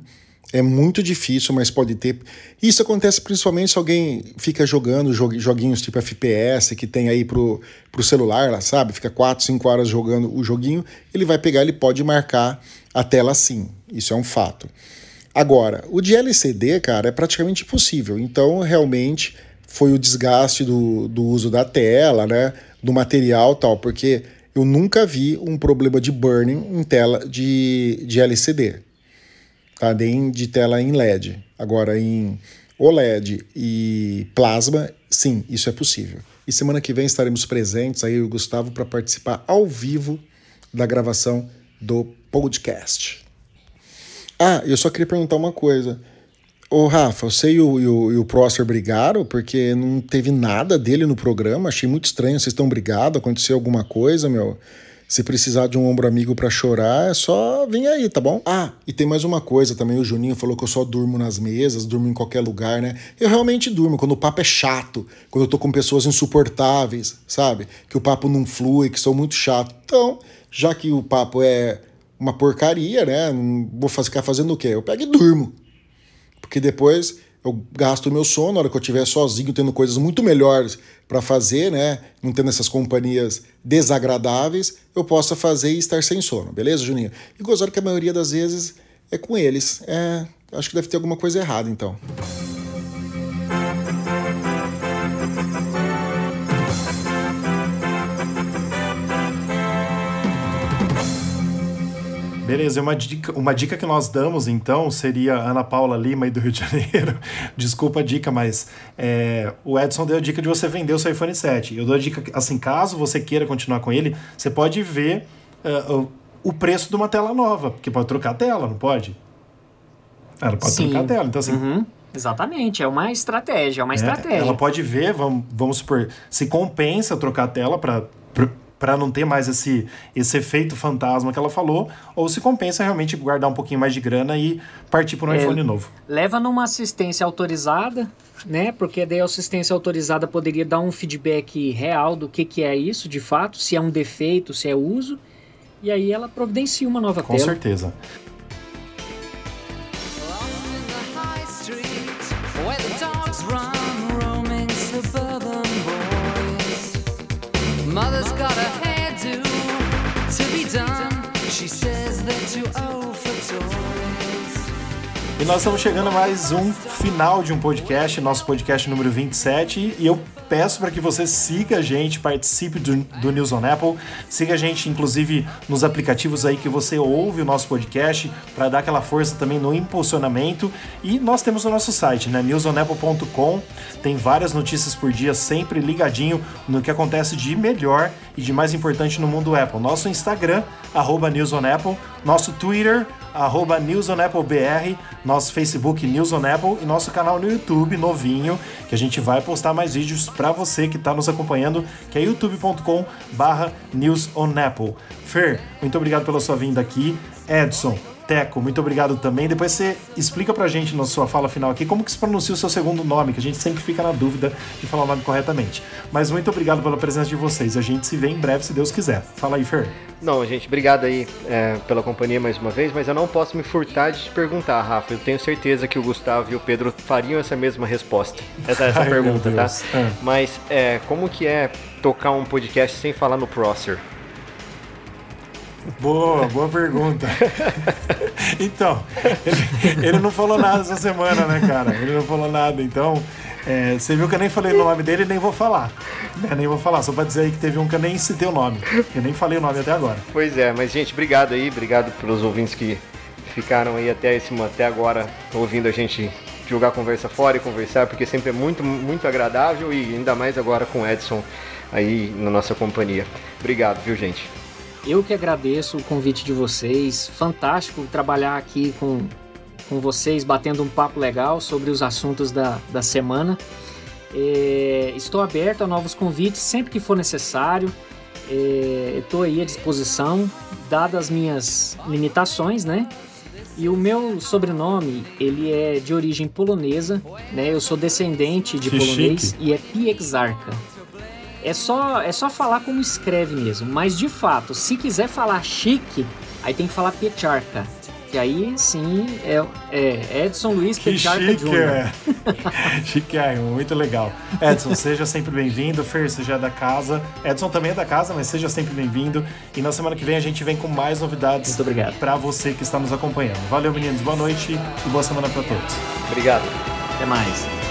É muito difícil, mas pode ter. Isso acontece principalmente se alguém fica jogando joguinhos tipo FPS que tem aí pro, pro celular, lá, sabe? Fica 4, 5 horas jogando o joguinho, ele vai pegar, ele pode marcar a tela sim. Isso é um fato. Agora, o de LCD, cara, é praticamente impossível. Então, realmente, foi o desgaste do, do uso da tela, né? Do material tal, porque eu nunca vi um problema de burning em tela de, de LCD, tá? nem de tela em LED. Agora, em OLED e plasma, sim, isso é possível. E semana que vem estaremos presentes aí, o Gustavo, para participar ao vivo da gravação do podcast. Ah, eu só queria perguntar uma coisa. Ô, Rafa, você e o, e, o, e o brigaram porque não teve nada dele no programa. Achei muito estranho. Vocês estão brigados? Aconteceu alguma coisa, meu? Se precisar de um ombro amigo para chorar, é só vir aí, tá bom? Ah, e tem mais uma coisa também. O Juninho falou que eu só durmo nas mesas, durmo em qualquer lugar, né? Eu realmente durmo quando o papo é chato, quando eu tô com pessoas insuportáveis, sabe? Que o papo não flui, que sou muito chato. Então, já que o papo é uma porcaria, né? Vou ficar fazendo o quê? Eu pego e durmo porque depois eu gasto o meu sono, na hora que eu estiver sozinho, tendo coisas muito melhores para fazer, né? Não tendo essas companhias desagradáveis, eu possa fazer e estar sem sono, beleza, Juninho? E gozar que a maioria das vezes é com eles. É, acho que deve ter alguma coisa errada, então. Beleza, uma dica, uma dica que nós damos então seria Ana Paula Lima aí do Rio de Janeiro. Desculpa a dica, mas é, o Edson deu a dica de você vender o seu iPhone 7. Eu dou a dica assim, caso você queira continuar com ele, você pode ver uh, o preço de uma tela nova, porque pode trocar a tela, não pode? Ela pode Sim. trocar a tela, então assim. Uhum. Exatamente, é uma estratégia, é uma é, estratégia. Ela pode ver, vamos, vamos supor, se compensa trocar a tela para para não ter mais esse, esse efeito fantasma que ela falou, ou se compensa realmente guardar um pouquinho mais de grana e partir para um é, iPhone novo. Leva numa assistência autorizada, né? Porque daí a assistência autorizada poderia dar um feedback real do que, que é isso, de fato, se é um defeito, se é uso, e aí ela providencia uma nova Com tela. Com certeza. E nós estamos chegando a mais um final de um podcast, nosso podcast número 27. E eu peço para que você siga a gente, participe do, do News on Apple, siga a gente inclusive nos aplicativos aí que você ouve o nosso podcast para dar aquela força também no impulsionamento. E nós temos o nosso site, né, newsonapple.com, tem várias notícias por dia, sempre ligadinho no que acontece de melhor e de mais importante no mundo Apple. Nosso Instagram, arroba News on Apple, nosso Twitter, arroba News on Apple BR, nosso Facebook News on Apple e nosso canal no YouTube novinho, que a gente vai postar mais vídeos para você que está nos acompanhando, que é youtube.com barra. Fer, muito obrigado pela sua vinda aqui. Edson, Teco, muito obrigado também. Depois você explica pra gente na sua fala final aqui como que se pronuncia o seu segundo nome, que a gente sempre fica na dúvida de falar o nome corretamente. Mas muito obrigado pela presença de vocês. A gente se vê em breve, se Deus quiser. Fala aí, Fer. Não, gente, obrigado aí é, pela companhia mais uma vez, mas eu não posso me furtar de te perguntar, Rafa. Eu tenho certeza que o Gustavo e o Pedro fariam essa mesma resposta. Essa, essa Ai, pergunta, tá? É. Mas é, como que é tocar um podcast sem falar no Prosser? Boa, boa pergunta. então, ele, ele, não falou nada essa semana, né, cara? Ele não falou nada, então. É, você viu que eu nem falei o nome dele e nem vou falar. Né? Nem vou falar, só pra dizer aí que teve um que eu nem citei o nome. Eu nem falei o nome até agora. Pois é, mas gente, obrigado aí, obrigado pelos ouvintes que ficaram aí até, esse, até agora ouvindo a gente jogar conversa fora e conversar, porque sempre é muito, muito agradável e ainda mais agora com o Edson aí na nossa companhia. Obrigado, viu, gente? Eu que agradeço o convite de vocês. Fantástico trabalhar aqui com, com vocês, batendo um papo legal sobre os assuntos da, da semana. É, estou aberto a novos convites sempre que for necessário. É, estou aí à disposição, dadas as minhas limitações, né? E o meu sobrenome, ele é de origem polonesa, né? Eu sou descendente de que polonês chique. e é Piexarca. É só, é só falar como escreve mesmo. Mas de fato, se quiser falar chique, aí tem que falar Piecharka. Que aí sim é, é Edson Luiz que Piecharka chique, Jr. É. chique, é, muito legal. Edson, seja sempre bem-vindo. Fer, seja da casa. Edson também é da casa, mas seja sempre bem-vindo. E na semana que vem a gente vem com mais novidades para você que está nos acompanhando. Valeu, meninos. Boa noite e boa semana para todos. Obrigado. Até mais.